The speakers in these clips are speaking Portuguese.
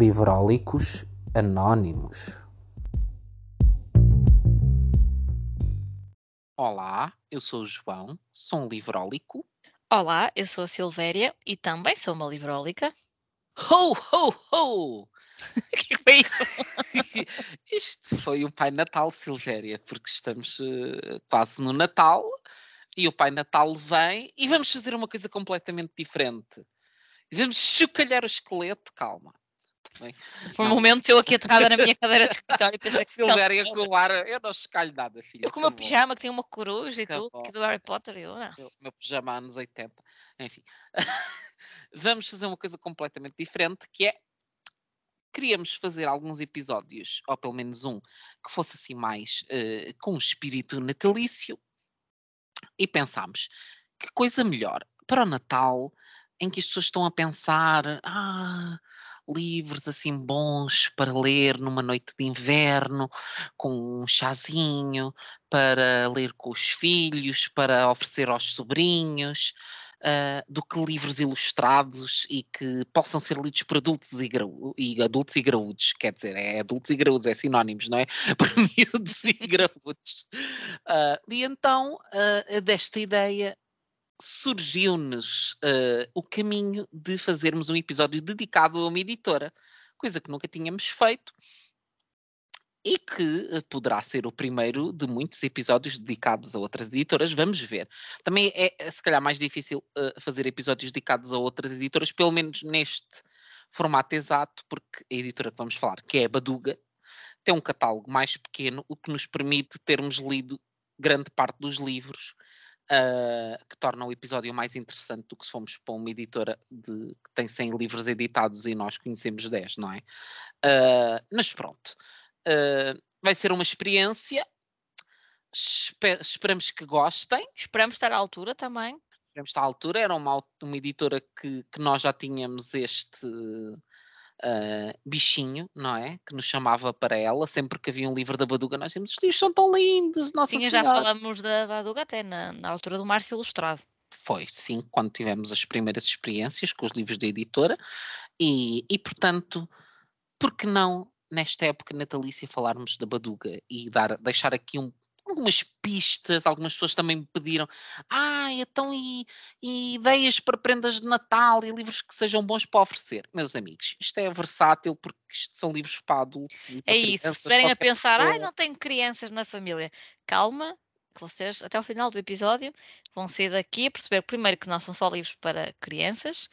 Livrólicos Anónimos. Olá, eu sou o João, sou um livrólico. Olá, eu sou a Silvéria e também sou uma livrólica. Ho, ho, ho! O que foi isso? Isto foi o Pai Natal, Silvéria, porque estamos uh, quase no Natal e o Pai Natal vem e vamos fazer uma coisa completamente diferente. Vamos chocalhar o esqueleto, calma. Bem, Por um não. momento eu aqui aterrada na minha cadeira de escritório e pensei que Silvéria com o ar, eu não chocalho nada, filha. eu com o meu pijama que tem uma coruja e tudo, que do Harry Potter e eu não. meu, meu pijama anos 80. Enfim, vamos fazer uma coisa completamente diferente que é queríamos fazer alguns episódios, ou pelo menos um, que fosse assim mais eh, com um espírito natalício. E pensámos, que coisa melhor para o Natal, em que as pessoas estão a pensar, ah, livros assim bons para ler numa noite de inverno, com um chazinho, para ler com os filhos, para oferecer aos sobrinhos, ah, do que livros ilustrados e que possam ser lidos por adultos e, e adultos e graúdos, quer dizer, é adultos e graúdos, é sinónimos, não é? Para miúdos e graúdos. Ah, e então, ah, desta ideia, surgiu-nos ah, o caminho de fazermos um episódio dedicado a uma editora, coisa que nunca tínhamos feito e que eh, poderá ser o primeiro de muitos episódios dedicados a outras editoras, vamos ver. Também é, eh, se calhar, mais difícil eh, fazer episódios dedicados a outras editoras, pelo menos neste formato exato, porque a editora que vamos falar, que é a Baduga, tem um catálogo mais pequeno, o que nos permite termos lido grande parte dos livros, ah, que torna o episódio mais interessante do que se fomos para uma editora de- que tem 100 livros editados e nós conhecemos 10, não é? Ah, mas pronto. Uh, vai ser uma experiência. Espe- esperamos que gostem. Esperamos estar à altura também. Esperamos estar à altura. Era uma, uma editora que, que nós já tínhamos este uh, bichinho, não é? Que nos chamava para ela. Sempre que havia um livro da Baduga, nós dizíamos: os livros são tão lindos. Nossa Sim, já Senhora." falamos da Baduga até na, na altura do Márcio Ilustrado. Foi, sim, quando tivemos as primeiras experiências com os livros da editora. E, e portanto, por que não, nesta época natalícia, falarmos da Baduga e dar, deixar aqui um- algumas pistas? Algumas pessoas também me pediram: ah, então e, e ideias para prendas de Natal e livros que sejam bons para oferecer? Meus amigos, isto é versátil porque isto são livros para adultos. E para É isso. Se estiverem a pensar, ai, pessoa." não tenho crianças na família, calma, que vocês, até ao final do episódio, vão sair daqui a perceber, primeiro, que não são só livros para crianças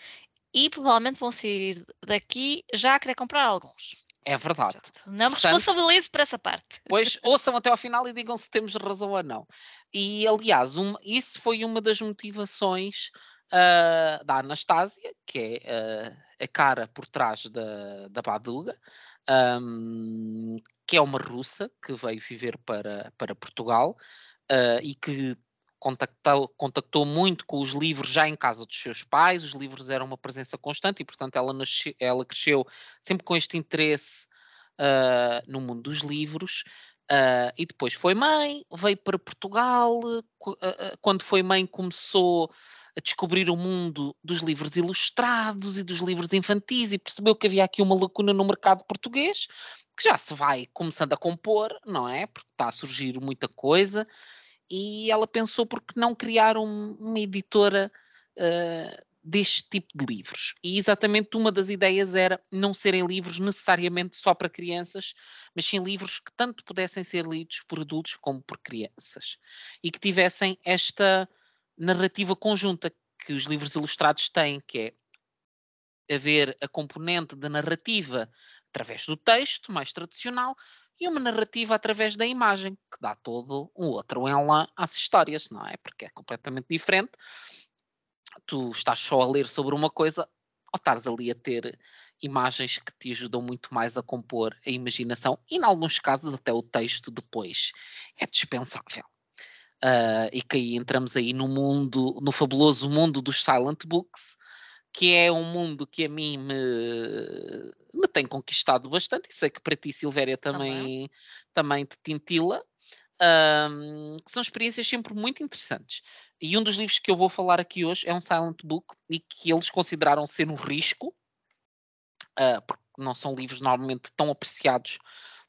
e provavelmente vão sair daqui já a querer comprar alguns. É verdade. Não me Portanto, responsabilizo por essa parte. Pois ouçam até ao final e digam se temos razão ou não. E aliás, um- isso foi uma das motivações ah, da Anastásia, que é ah, a cara por trás da, da Baduga, ahm, que é uma russa que veio viver para, para Portugal ah, e que contactou, contactou muito com os livros já em casa dos seus pais. Os livros eram uma presença constante e, portanto, ela, nasce, ela cresceu sempre com este interesse ah, no mundo dos livros. ah, e depois foi mãe, veio para Portugal. ah, quando foi mãe, começou a descobrir o mundo dos livros ilustrados e dos livros infantis e percebeu que havia aqui uma lacuna no mercado português que já se vai começando a compor, não é? Porque está a surgir muita coisa. E ela pensou por que não criar um- uma editora ah, deste tipo de livros. E exatamente uma das ideias era não serem livros necessariamente só para crianças, mas sim livros que tanto pudessem ser lidos por adultos como por crianças. E que tivessem esta narrativa conjunta que os livros ilustrados têm, que é haver a componente da narrativa através do texto, mais tradicional, e uma narrativa através da imagem, que dá todo um outro ela às histórias, não é? Porque é completamente diferente. Tu estás só a ler sobre uma coisa ou estás ali a ter imagens que te ajudam muito mais a compor a imaginação e, em alguns casos, até o texto depois é dispensável. Ah, e que aí entramos aí no mundo, no fabuloso mundo dos silent books, que é um mundo que a mim me, me tem conquistado bastante, e sei que para ti, Silvéria, Também. também, te tintila. Que são experiências sempre muito interessantes. E um dos livros que eu vou falar aqui hoje é um silent book e que eles consideraram ser um risco, ah, porque não são livros normalmente tão apreciados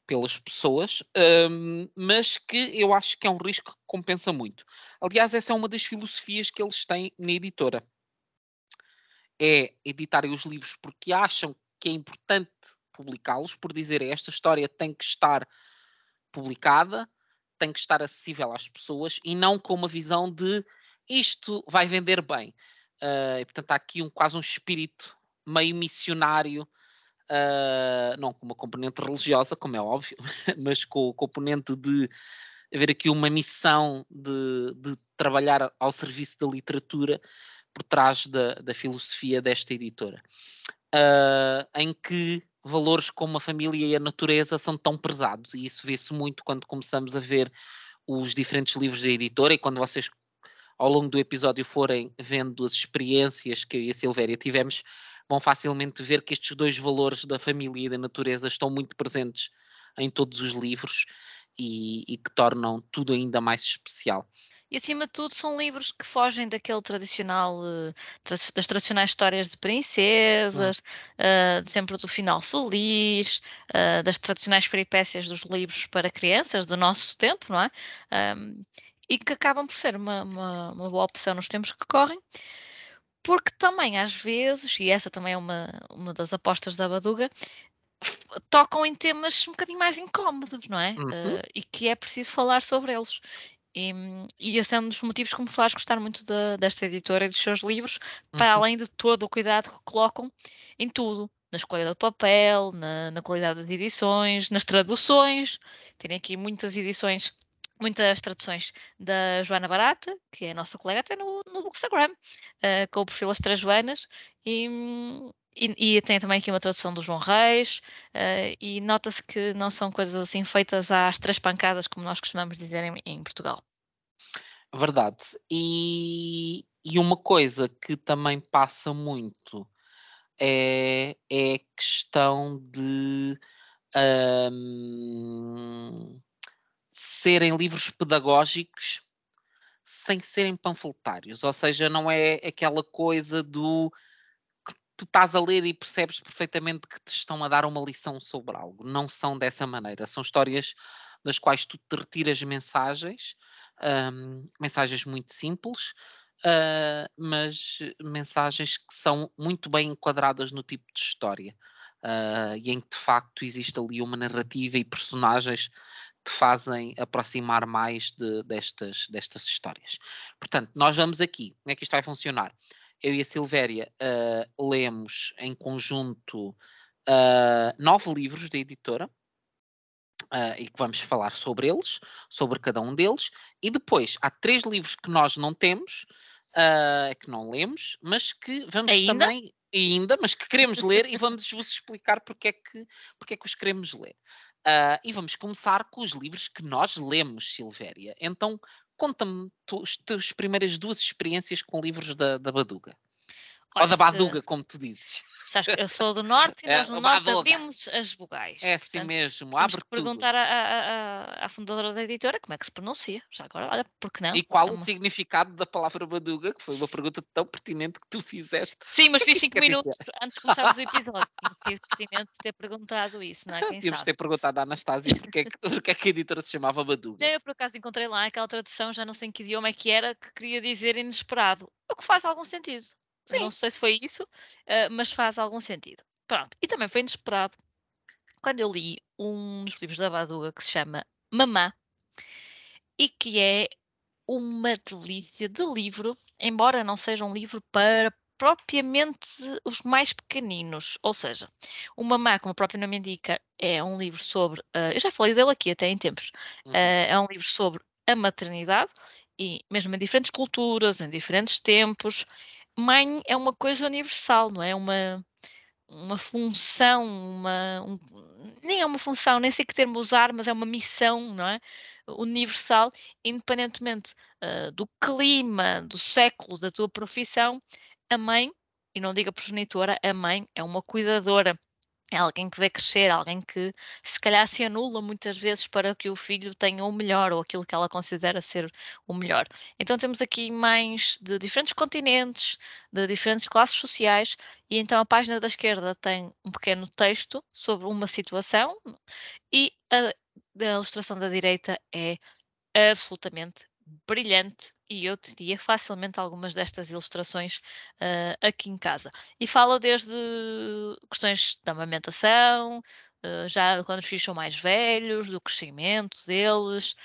pelas pessoas, um, mas que eu acho que é um risco que compensa muito. Aliás, essa é uma das filosofias que eles têm na editora. É editarem os livros porque acham que é importante publicá-los, por dizer esta história tem que estar publicada, tem que estar acessível às pessoas e não com uma visão de isto vai vender bem. Uh, e, portanto, há aqui um, quase um espírito meio missionário uh, não com uma componente religiosa, como é óbvio, mas com o componente de haver aqui uma missão de, de trabalhar ao serviço da literatura por trás da, da filosofia desta editora, uh, em que valores como a família e a natureza são tão pesados, e isso vê-se muito quando começamos a ver os diferentes livros da editora e quando vocês ao longo do episódio forem vendo as experiências que eu e a Silvéria tivemos, vão facilmente ver que estes dois valores da família e da natureza estão muito presentes em todos os livros e, e que tornam tudo ainda mais especial. E acima de tudo são livros que fogem daquele tradicional, uh, das tradicionais histórias de princesas, uh, sempre do final feliz, uh, das tradicionais peripécias dos livros para crianças do nosso tempo, não é? Um, e que acabam por ser uma, uma, uma boa opção nos tempos que correm porque também às vezes, e essa também é uma, uma das apostas da Baduga, tocam em temas um bocadinho mais incómodos, não é? Uhum. Uh, e que é preciso falar sobre eles. E, e esse é um dos motivos que me faz gostar muito de, desta editora e dos seus livros, para Uhum. além de todo o cuidado que colocam em tudo. Na escolha do papel, na, na qualidade das edições, nas traduções. Tem aqui muitas edições muitas traduções da Joana Barata, que é a nossa colega até no, no Instagram, uh, com o perfil As Três Joanas, e, e, e, tem também aqui uma tradução do João Reis, uh, e nota-se que não são coisas assim feitas às três pancadas, como nós costumamos dizer em, em Portugal. Verdade. E, e, uma coisa que também passa muito é, é a questão de. Um, serem livros pedagógicos sem serem panfletários, ou seja, não é aquela coisa do tu estás a ler e percebes perfeitamente que te estão a dar uma lição sobre algo. Não são dessa maneira. São histórias das quais tu te retiras mensagens, um, mensagens muito simples, uh, mas mensagens que são muito bem enquadradas no tipo de história. Uh, e em que de facto existe ali uma narrativa e personagens te fazem aproximar mais de, destas, destas histórias. Portanto, nós vamos aqui, como é que isto vai funcionar? Eu e a Silvéria uh, lemos em conjunto uh, nove livros da editora, Uh, e que vamos falar sobre eles, sobre cada um deles, e depois há três livros que nós não temos, uh, que não lemos, mas que vamos ainda? também, ainda, mas que queremos ler e vamos vos explicar porque é que, porque é que os queremos ler. Uh, e vamos começar com os livros que nós lemos, Silvéria. Então, conta-me as tuas primeiras duas experiências com livros da, da Baduga. Olha, Ou da Baduga, que... como tu dizes. Sabes que eu sou do norte e é, nós no norte abrimos as vogais. É assim mesmo, abre tudo. perguntar à, à, à, fundadora da editora como é que se pronuncia. Já agora, olha, porque não? E qual é uma... o significado da palavra baduga, que foi uma pergunta tão pertinente que tu fizeste. Sim, mas fiz 5 minutos antes de começarmos o episódio. Tinha pertinente ter perguntado isso, não é? Quem Tínhamos sabe? ter perguntado à Anastasia porque é, que, porque é que a editora se chamava baduga. Eu, por acaso, encontrei lá aquela tradução, já não sei em que idioma é que era, que queria dizer inesperado. O que faz algum sentido. Sim. Não sei se foi isso, uh, mas faz algum sentido. Pronto, e também foi inesperado quando eu li um dos livros da Baduga que se chama Mamã e que é uma delícia de livro, embora não seja um livro para propriamente os mais pequeninos, ou seja, o Mamã, como o próprio nome indica, é um livro sobre, uh, eu já falei dele aqui até em tempos, uh, é um livro sobre a maternidade e mesmo em diferentes culturas, em diferentes tempos, mãe é uma coisa universal, não é? Uma, uma função, uma, um, nem é uma função, nem sei que termo usar, mas é uma missão, não é? Universal, independentemente uh, do clima, do século, da tua profissão, a mãe, e não diga progenitora, a mãe é uma cuidadora É alguém que vê crescer, alguém que se calhar se anula muitas vezes para que o filho tenha o melhor ou aquilo que ela considera ser o melhor. Então temos aqui mães de diferentes continentes, de diferentes classes sociais, e então a página da esquerda tem um pequeno texto sobre uma situação e a, a ilustração da direita é absolutamente brilhante e eu teria facilmente algumas destas ilustrações uh, aqui em casa. E fala desde questões da amamentação, uh, já quando os filhos são mais velhos, do crescimento deles,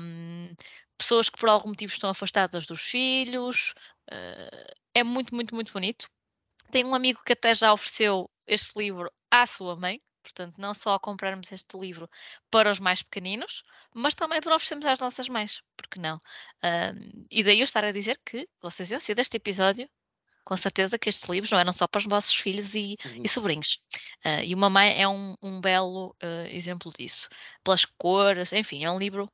um, pessoas que por algum motivo estão afastadas dos filhos. Uh, é muito, muito, muito bonito. Tenho um amigo que até já ofereceu este livro à sua mãe, Portanto, não só comprarmos este livro para os mais pequeninos, mas também para oferecermos às nossas mães, porque não? Um, e daí eu estar a dizer que vocês iam ser deste episódio, com certeza que estes livros não eram só para os vossos filhos e, uhum. e sobrinhos. Uh, e o Mamãe é um, um belo uh, exemplo disso. Pelas cores, enfim, é um livro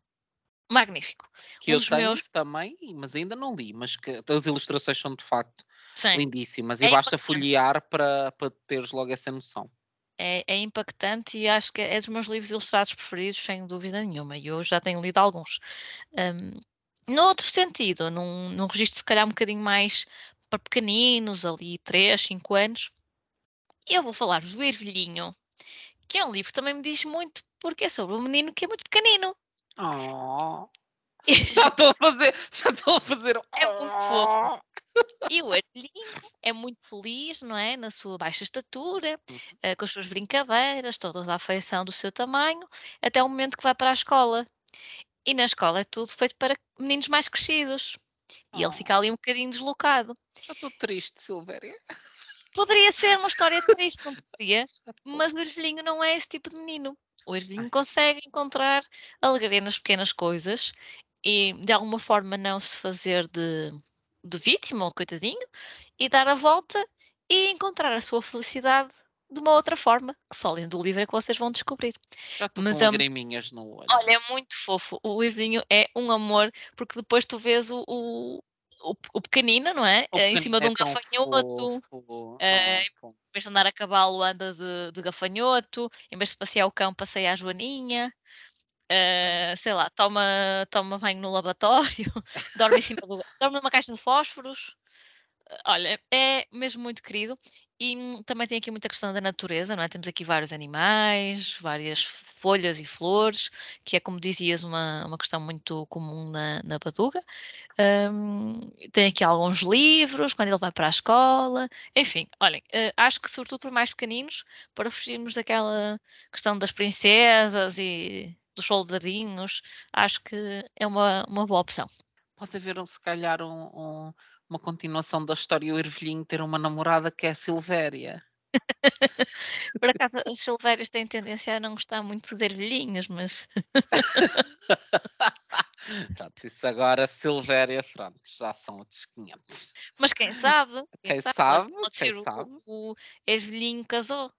magnífico. Que um eu tenho meus... também, mas ainda não li, mas que as ilustrações são de facto Sim. lindíssimas e é basta folhear para, para teres logo essa noção é, é impactante e acho que é dos meus livros ilustrados preferidos, sem dúvida nenhuma, e eu já tenho lido alguns. Um, no outro sentido, num, num registro se calhar um bocadinho mais para pequeninos, ali 3, 5 anos, eu vou falar-vos do Ervilhinho, que é um livro que também me diz muito, porque é sobre um menino que é muito pequenino. Oh. já estou a fazer, já estou a fazer. É muito fofo. E o Artelhinho é muito feliz, não é? Na sua baixa estatura, uh, com as suas brincadeiras, toda a afeição do seu tamanho, até o momento que vai para a escola. E na escola é tudo feito para meninos mais crescidos. E ele fica oh. ali um bocadinho deslocado. Estou triste, Silvéria. Poderia ser uma história triste, não poderia? Mas o Ervilhinho não é esse tipo de menino. O Ervilhinho consegue encontrar alegria nas pequenas coisas e de alguma forma não se fazer de de vítima ou de coitadinho e dar a volta e encontrar a sua felicidade de uma outra forma, que só lendo o livro é que vocês vão descobrir. Já estou Mas com é, lagriminhas no olho. Olha, é muito fofo. O livrinho é um amor, porque depois tu vês o, o, o, o pequenino, não é? é em cima de um é gafanhoto. Uh, em vez de andar a cavalo, anda de, de gafanhoto. Em vez de passear o cão, passeia a joaninha. Uh, sei lá, toma, toma banho no lavatório, dorme em cima do. dorme numa caixa de fósforos. Uh, olha, é mesmo muito querido. E também tem aqui muita questão da natureza, não é? Temos aqui vários animais, várias folhas e flores, que é, como dizias, uma, uma questão muito comum na, na Baduga. Um, tem aqui alguns livros, quando ele vai para a escola. Enfim, olhem, uh, acho que, sobretudo para mais pequeninos, para fugirmos daquela questão das princesas e dos soldadinhos, acho que é uma, uma boa opção. Pode haver, se calhar, um, um, uma continuação da história o Ervilhinho ter uma namorada que é a Silvéria. Por acaso, as Silvérias têm tendência a não gostar muito de ervilhinhos, mas. Pronto, isso agora, Silvéria, pronto, já são outros 500. Mas quem sabe? Quem, quem sabe, sabe, quem sabe. O, o ervilhinho casou.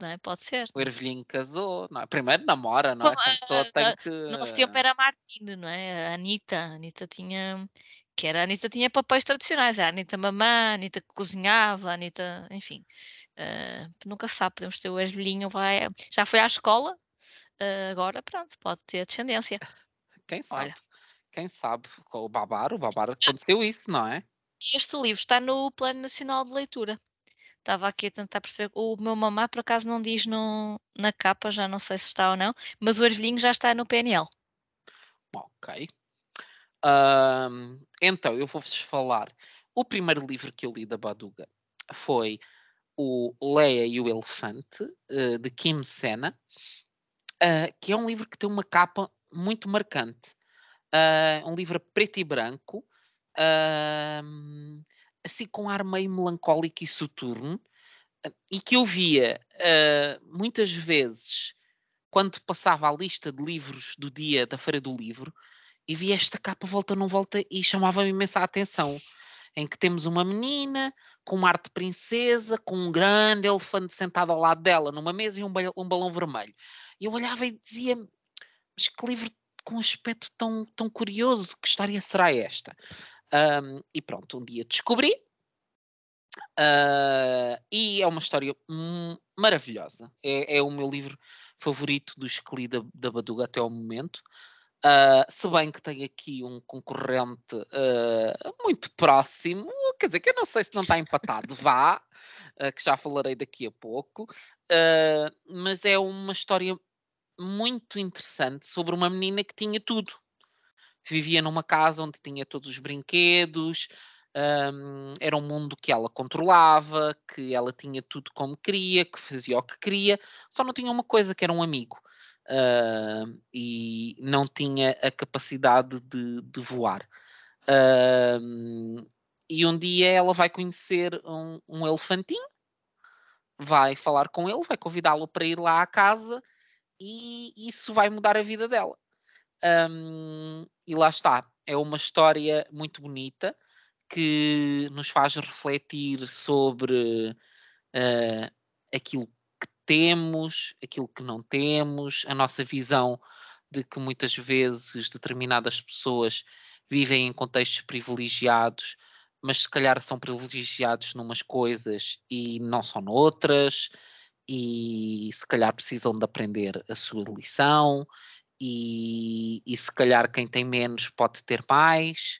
Não é? Pode ser. O Ervilhinho casou, não é? Primeiro namora, não é? a pessoa tem que. No nosso tempo era a Martine, não é? A Anitta. A Anitta tinha. Que era, a Anitta tinha papéis tradicionais. A Anitta mamã, a Anitta que cozinhava, a Anitta. Enfim. Uh, nunca sabe, podemos ter o Ervilhinho, vai. Já foi à escola, uh, agora pronto, pode ter descendência. Quem sabe? Olha. Quem sabe? Com o Babar, o Babar aconteceu isso, não é? Este livro está no Plano Nacional de Leitura. Estava aqui a tentar perceber. O meu mamá, por acaso, não diz no, na capa, já não sei se está ou não, mas o ervilhinho já está no PNL. Ok. então, eu vou-vos falar. O primeiro livro que eu li da Baduga foi o Leia e o Elefante, uh, de Kim Sena, uh, que é um livro que tem uma capa muito marcante. Uh, um livro preto e branco, assim com um ar meio melancólico e soturno, eh, e que eu via uh, muitas vezes quando passava a lista de livros do dia da Feira do Livro e via esta capa volta não volta e chamava-me imensa atenção. Em que temos uma menina com uma arte princesa, com um grande elefante sentado ao lado dela numa mesa e um, balão, um balão vermelho. E eu olhava e dizia: Mas que livro com um aspecto tão, tão curioso, que história será esta? Um, e pronto, um dia descobri. Uh, e é uma história maravilhosa. É, é, o meu livro favorito dos que li da, da Baduga até ao momento. Uh, se bem que tem aqui um concorrente uh, muito próximo, quer dizer, que eu não sei se não está empatado, vá, uh, que já falarei daqui a pouco, mas é uma história muito interessante sobre uma menina que tinha tudo. Vivia numa casa onde tinha todos os brinquedos, um, era um mundo que ela controlava, que ela tinha tudo como queria, que fazia o que queria, só não tinha uma coisa que era um amigo uh, e não tinha a capacidade de, de voar. Uh, e um dia ela vai conhecer um, um elefantinho, vai falar com ele, vai convidá-lo para ir lá à casa e isso vai mudar a vida dela. Um, e lá está, é uma história muito bonita que nos faz refletir sobre uh, aquilo temos, aquilo que não temos, a nossa visão de que muitas vezes determinadas pessoas vivem em contextos privilegiados, mas se calhar são privilegiados numas coisas e não são noutras, e se calhar precisam de aprender a sua lição, e, e se calhar quem tem menos pode ter mais.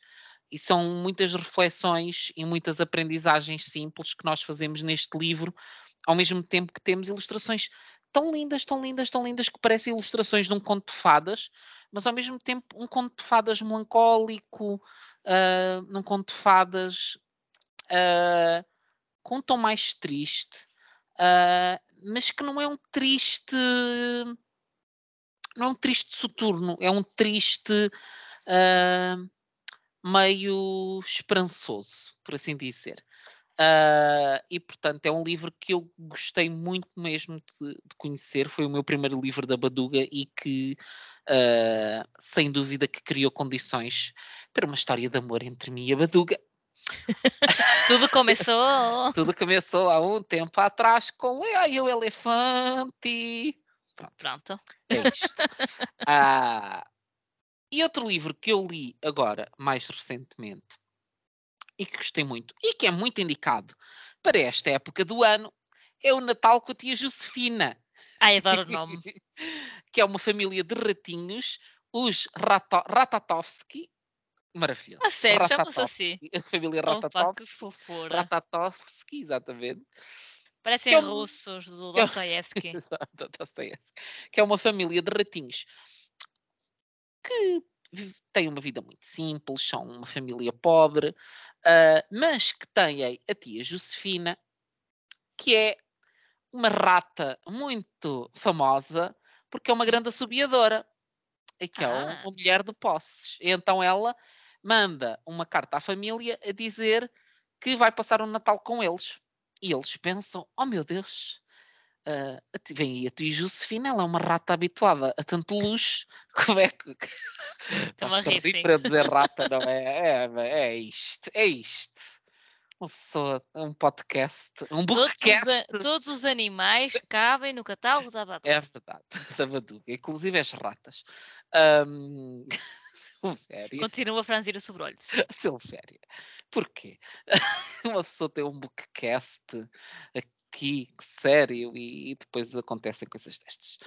E são muitas reflexões e muitas aprendizagens simples que nós fazemos neste livro ao mesmo tempo que temos ilustrações tão lindas, tão lindas, tão lindas que parecem ilustrações de um conto de fadas, mas ao mesmo tempo um conto de fadas melancólico, uh, num conto de fadas uh, com um tom mais triste, uh, mas que não é um triste. Não é um triste soturno, é um triste uh, meio esperançoso, por assim dizer. Uh, e portanto é um livro que eu gostei muito mesmo de, de, conhecer. Foi o meu primeiro livro da Baduga e que, uh, sem dúvida, que criou condições para uma história de amor entre mim e a Baduga. Tudo começou. Tudo começou há um tempo atrás com e o Elefante. Pronto. Pronto. É isto. uh, e outro livro que eu li agora, mais recentemente, e que gostei muito e que é muito indicado para esta época do ano é o Natal com a tia Josefina. Ai, adoro o nome. que é uma família de ratinhos, os Rato Ratatovski. Maravilhoso. A sério, chama-se assim. A família Ratatovski. Opa, Ratatovski, exatamente. Parecem é um... russos do Dostoevsky. Dostoevsky. Que é uma família de ratinhos que têm uma vida muito simples, são uma família pobre, uh, mas que têm a tia Josefina, que é uma rata muito famosa, porque é uma grande assobiadora, e que ah. é uma, uma mulher de posses. E então ela manda uma carta à família a dizer que vai passar o Natal com eles. E eles pensam: oh meu Deus, Uh, vem aí a tia Josefina, ela é uma rata habituada a tanto luxo. Como é que. Estão a rir, para dizer rata, não é? É, é isto, é isto. Uma pessoa, um podcast, um bookcast. Todos os, todos os animais cabem no catálogo da Baduga. É verdade, da Baduga, inclusive as ratas. Um... Silvéria. Continua a franzir o sobrolho. Silvéria. Porquê? Uma pessoa tem um bookcast aqui, sério, e, e depois acontecem coisas destas.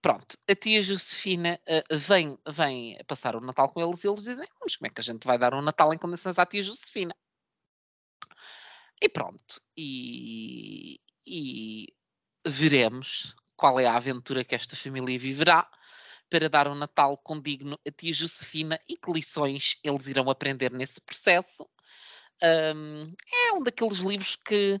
Pronto, a tia Josefina uh, vem, vem passar o Natal com eles e eles dizem: Mas como é que a gente vai dar um Natal em condições à tia Josefina? E pronto, e, e veremos qual é a aventura que esta família viverá para dar um Natal condigno a tia Josefina e que lições eles irão aprender nesse processo. Um, é um daqueles livros que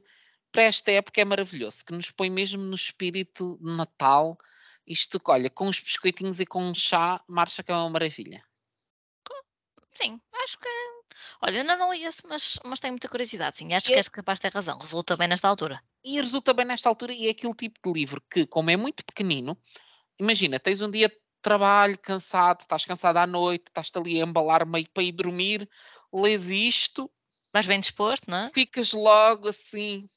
para esta época é maravilhoso, que nos põe mesmo no espírito de Natal. Isto, olha, com os biscoitinhos e com um chá, marcha que é uma maravilha. Sim, acho que. Olha, ainda não li esse, mas, mas tenho muita curiosidade, sim. Acho que és capaz de ter razão. Resulta bem nesta altura. E resulta bem nesta altura, e é aquele tipo de livro que, como é muito pequenino, imagina, tens um dia trabalho, cansado, estás cansado à noite, estás-te ali a embalar meio para ir dormir, lês isto. Mas bem disposto, não é? Ficas logo assim,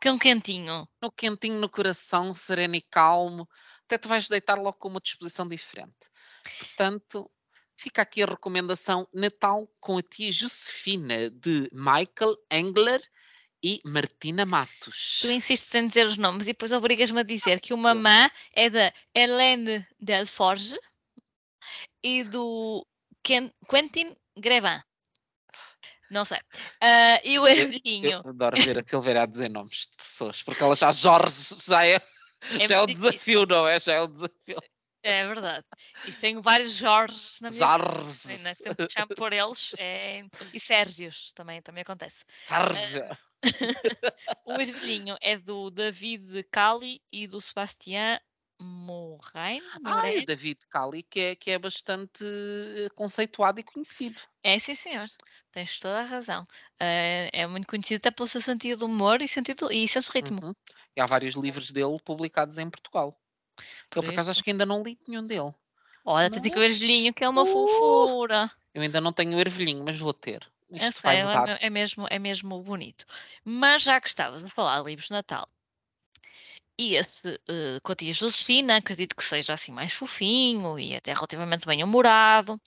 que um quentinho. No quentinho no coração, sereno e calmo. Até te vais deitar logo com uma disposição diferente. Portanto, fica aqui a recomendação Natal com a tia Josefina, de Michael Engler e Martina Matos. Tu insistes em dizer os nomes e depois obrigas-me a dizer que o Mamã é da Hélène Delforge e do Quentin Grevin. Não sei. Uh, e o ervilhinho. Eu, adoro ver a Silveira a dizer nomes de pessoas, porque ela já Jorge já é, é já é o desafio, não é? Já é o desafio. É verdade. E tenho vários Jorges na minha Jorge. vida. Né? Sempre chamo por eles. É... E Sérgios também, também acontece. Jorge. Uh, o ervilhinho é do David Cali e do Sebastián Moraine. Ah, o David Cali, que é, que é bastante eh, conceituado e conhecido. É, sim, senhor. Tens toda a razão. Uh, é muito conhecido até pelo seu sentido de humor e, sentido, e senso ritmo. Uhum. E há vários livros dele publicados em Portugal. Por eu, por acaso, acho que ainda não li nenhum dele. Olha, mas... tem que o ervilhinho, que é uma fofura. Eu ainda não tenho o ervilhinho, mas vou ter. Isto eu sei, é, é, mesmo, é mesmo bonito. Mas já que estavas a falar de livros de Natal, e esse uh, com a tia Josefina, acredito que seja assim mais fofinho e até relativamente bem humorado.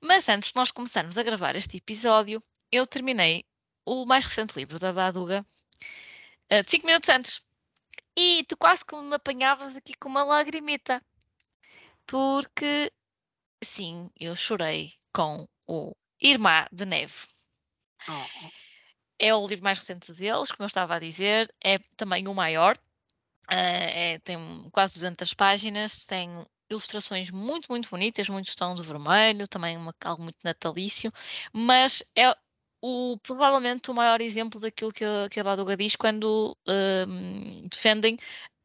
Mas antes de nós começarmos a gravar este episódio, eu terminei o mais recente livro da Baduga uh, de 5 minutos antes. E tu quase que me apanhavas aqui com uma lagrimita. Porque, sim, eu chorei com o Irmã de Neve. Oh. É o livro mais recente deles, como eu estava a dizer, é também o maior. Uh, é, tem quase 200 páginas, tem ilustrações muito, muito bonitas, muito tom de vermelho, também uma, algo muito natalício, mas é o, provavelmente o maior exemplo daquilo que, que a Baduga diz quando uh, defendem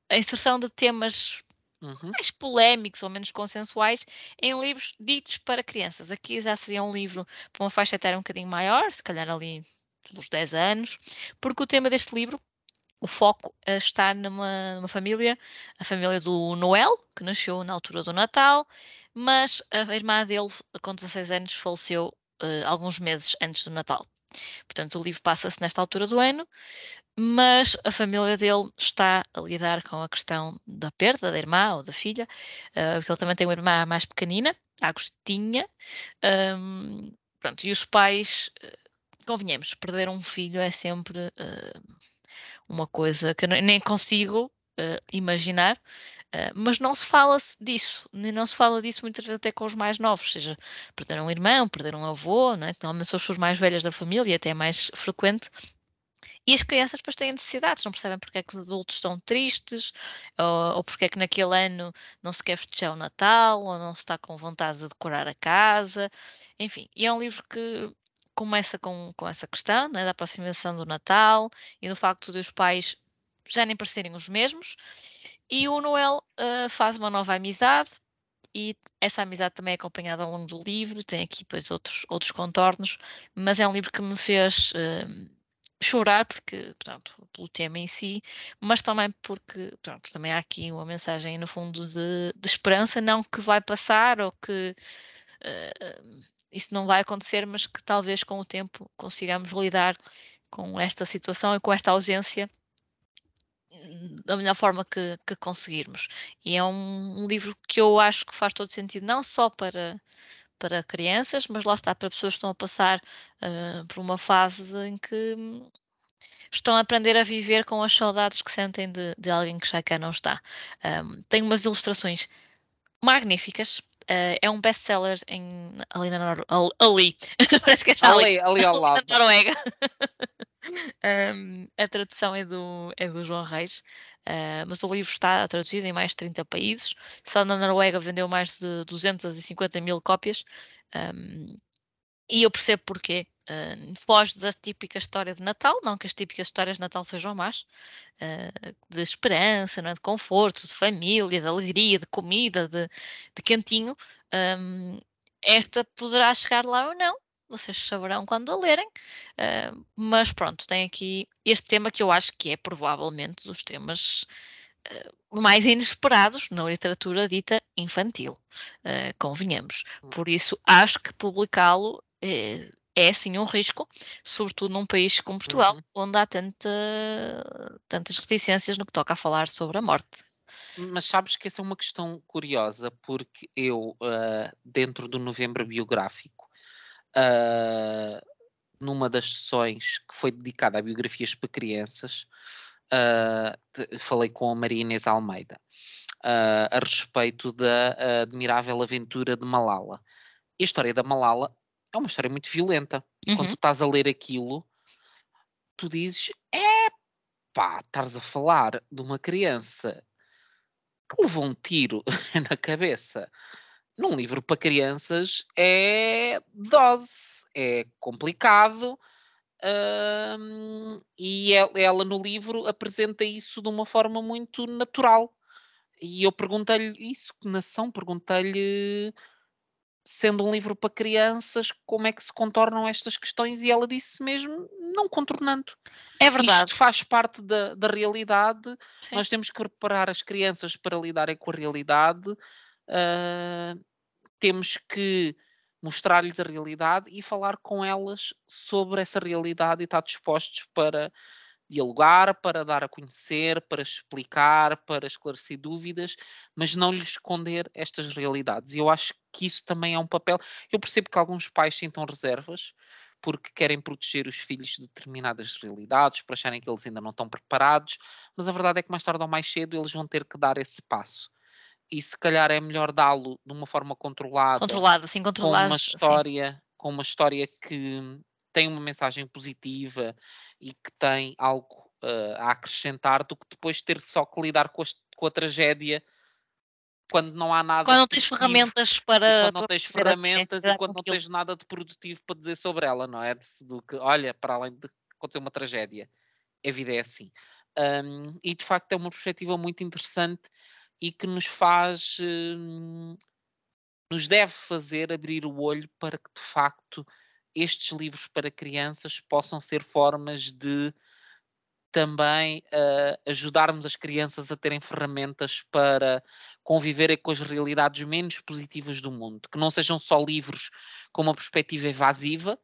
a inserção de temas uhum. mais polémicos ou menos consensuais em livros ditos para crianças. Aqui já seria um livro para uma faixa etária um bocadinho maior, se calhar ali dos 10 anos, porque o tema deste livro, o foco uh, está numa, numa, família, a família do Noel, que nasceu na altura do Natal, mas a irmã dele, com 16 anos, faleceu uh, alguns meses antes do Natal. Portanto, o livro passa-se nesta altura do ano, mas a família dele está a lidar com a questão da perda da irmã ou da filha, uh, porque ele também tem uma irmã mais pequenina, Agostinha. Um, pronto, e os pais, uh, convenhamos, perder um filho é sempre uh, uma coisa que eu nem consigo imaginar. Uh, mas não se fala disso, não se fala disso muitas até com os mais novos, seja perder um irmão, perder um avô, não é? que normalmente são as pessoas mais velhas da família, até é mais frequente. E as crianças depois têm necessidades, não percebem porque é que os adultos estão tristes, ou, ou porque é que naquele ano não se quer festejar o Natal, ou não se está com vontade de decorar a casa, enfim. E é um livro que começa com, com essa questão, é? da aproximação do Natal e do facto de os pais já nem parecerem os mesmos, e o Noel uh, faz uma nova amizade e essa amizade também é acompanhada ao longo do livro, tem aqui depois outros, outros contornos, mas é um livro que me fez uh, chorar, porque, pronto, pelo tema em si, mas também porque, pronto, também há aqui uma mensagem, no fundo, de, de esperança, não que vai passar ou que uh, isso não vai acontecer, mas que talvez com o tempo consigamos lidar com esta situação e com esta ausência da melhor forma que, que conseguirmos. E é um, um, livro que eu acho que faz todo sentido, não só para, para crianças, mas lá está para pessoas que estão a passar uh, por uma fase em que estão a aprender a viver com as saudades que sentem de, de alguém que já cá não está. Um, tem umas ilustrações magníficas. Uh, é um best-seller ali na Nor ali. Parece que está ali, ali, ali ao lado. Na Noruega. Um, a tradução é do, é do João Reis, uh, mas o livro está traduzido em mais de 30 países. Só na Noruega vendeu mais de 250 mil cópias. Um, e eu percebo porquê. Uh, foge da típica história de Natal, não que as típicas histórias de Natal sejam más, uh, de esperança, não é? de conforto, de família, de alegria, de comida, de, de cantinho. Um, esta poderá chegar lá ou não, vocês saberão quando a lerem, uh, mas pronto, tem aqui este tema que eu acho que é provavelmente dos temas uh, mais inesperados na literatura dita infantil, uh, convenhamos. Hum. Por isso, acho que publicá-lo é, é sim um risco, sobretudo num país como Portugal, uhum. onde há tanta, tantas reticências no que toca a falar sobre a morte. Mas sabes que essa é uma questão curiosa, porque eu, dentro do novembro biográfico, uh, numa das sessões que foi dedicada a biografias para crianças, uh, falei com a Maria Inês Almeida uh, a respeito da admirável aventura de Malala. E a história da Malala é uma história muito violenta. Uhum. Quando tu estás a ler aquilo, tu dizes: é pá, estás a falar de uma criança que levou um tiro na cabeça num livro para crianças é dose, é complicado. e ela, no livro apresenta isso de uma forma muito natural. E eu perguntei-lhe isso, que nação, perguntei-lhe, sendo um livro para crianças, como é que se contornam estas questões, e ela disse mesmo, não contornando. É verdade. Isto faz parte da, da realidade, Sim. nós temos que preparar as crianças para lidarem com a realidade, uh, temos que mostrar-lhes a realidade e falar com elas sobre essa realidade e estar dispostos para dialogar, para dar a conhecer, para explicar, para esclarecer dúvidas, mas não lhes esconder estas realidades. E eu acho que isso também é um papel. Eu percebo que alguns pais sintam reservas porque querem proteger os filhos de determinadas realidades, para acharem que eles ainda não estão preparados, mas a verdade é que mais tarde ou mais cedo eles vão ter que dar esse passo. E se calhar é melhor dá-lo de uma forma controlada, controlada, sim, controlada, com uma história, sim. com uma história que tem uma mensagem positiva e que tem algo uh, a acrescentar do que depois ter só que lidar com a, com a tragédia quando não há nada. Quando não tens ferramentas para. Quando não tens ferramentas e quando não tens nada de produtivo para dizer sobre ela, não é? Do que, olha, para além de acontecer uma tragédia, a vida é assim. Um, e de facto é uma perspectiva muito interessante e que nos faz. Um, nos deve fazer abrir o olho para que de facto estes livros para crianças possam ser formas de também uh, ajudarmos as crianças a terem ferramentas para conviverem com as realidades menos positivas do mundo, que não sejam só livros com uma perspectiva evasiva,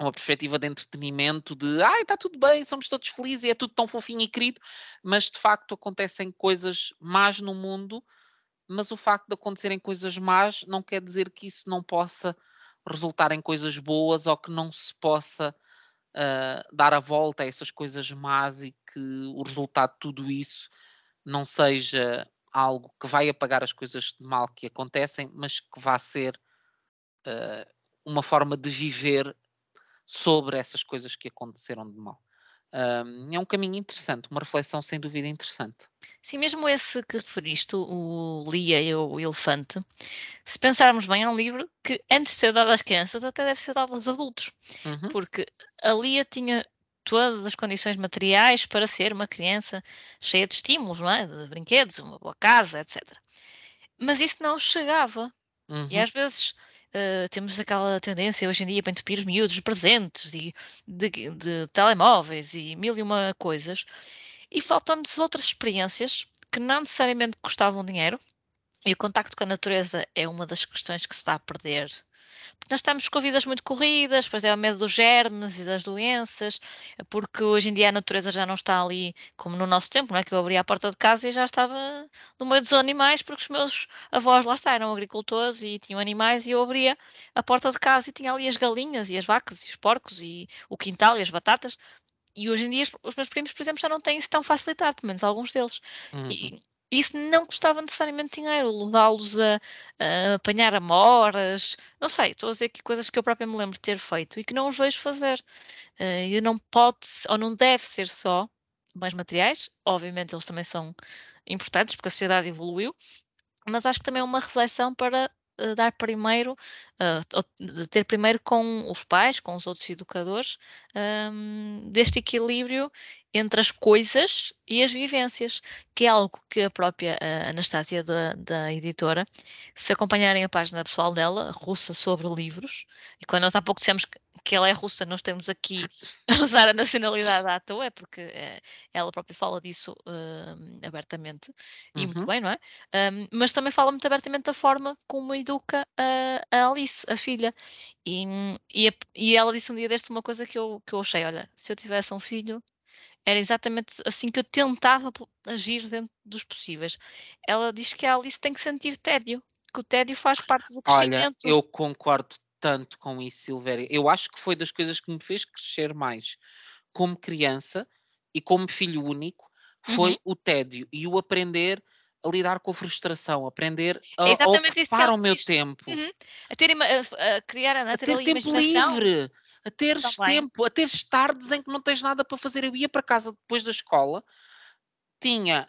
uma perspectiva de entretenimento, de ai, está tudo bem, somos todos felizes e é tudo tão fofinho e querido, mas de facto acontecem coisas más no mundo, mas o facto de acontecerem coisas más não quer dizer que isso não possa resultar em coisas boas ou que não se possa uh, dar a volta a essas coisas más e que o resultado de tudo isso não seja algo que vai apagar as coisas de mal que acontecem, mas que vá ser uh, uma forma de viver sobre essas coisas que aconteceram de mal. Um, é um caminho interessante, uma reflexão sem dúvida interessante. Sim, mesmo esse que referiste, o Lia e o Elefante, se pensarmos bem, é um livro que antes de ser dado às crianças até deve ser dado aos adultos, uhum. porque a Lia tinha todas as condições materiais para ser uma criança cheia de estímulos, não é? de brinquedos, uma boa casa, etc. Mas isso não chegava. Uhum. E às vezes uh, temos aquela tendência hoje em dia para entupir os miúdos de presentes e de, de telemóveis e mil e uma coisas, e faltam-nos outras experiências que não necessariamente custavam dinheiro, e o contacto com a natureza é uma das questões que se está a perder porque nós estamos com vidas muito corridas, pois é o medo dos germes e das doenças, porque hoje em dia a natureza já não está ali como no nosso tempo, não é? Que eu abria a porta de casa e já estava no meio dos animais, porque os meus avós lá está, eram agricultores e tinham animais e eu abria a porta de casa e tinha ali as galinhas e as vacas e os porcos e o quintal e as batatas. E hoje em dia os meus primos, por exemplo, já não têm isso tão facilitado, pelo menos alguns deles. Uhum. E, isso não custava necessariamente dinheiro, levá-los a, a, apanhar amoras, não sei, estou a dizer aqui coisas que eu própria me lembro de ter feito e que não os vejo fazer. E não pode, ou não deve ser só bens materiais, obviamente eles também são importantes porque a sociedade evoluiu, mas acho que também é uma reflexão para dar primeiro, uh, ter primeiro com os pais, com os outros educadores, um, deste equilíbrio entre as coisas e as vivências, que é algo que a própria Anastasia da, da, editora, se acompanharem a página pessoal dela, russa sobre livros, e quando nós há pouco dissemos que, que ela é russa, não estamos aqui a usar a nacionalidade à toa, é porque é, ela própria fala disso uh, abertamente, e uhum. muito bem, não é? Um, mas também fala muito abertamente da forma como educa a, a Alice, a filha, e, e, a, e ela disse um dia deste uma coisa que eu, que eu achei, olha, se eu tivesse um filho, era exatamente assim que eu tentava agir dentro dos possíveis. Ela diz que a Alice tem que sentir tédio, que o tédio faz parte do crescimento. Olha, eu concordo tanto com isso, Silvéria. Eu acho que foi das coisas que me fez crescer mais como criança e como filho único, foi Uhum. o tédio e o aprender a lidar com a frustração, aprender a, É exatamente ocupar o meu diz. tempo, Uhum. A, ter, a, a criar, a a ter ter tempo livre, a teres Também. tempo, a teres tardes em que não tens nada para fazer. Eu ia para casa depois da escola, tinha,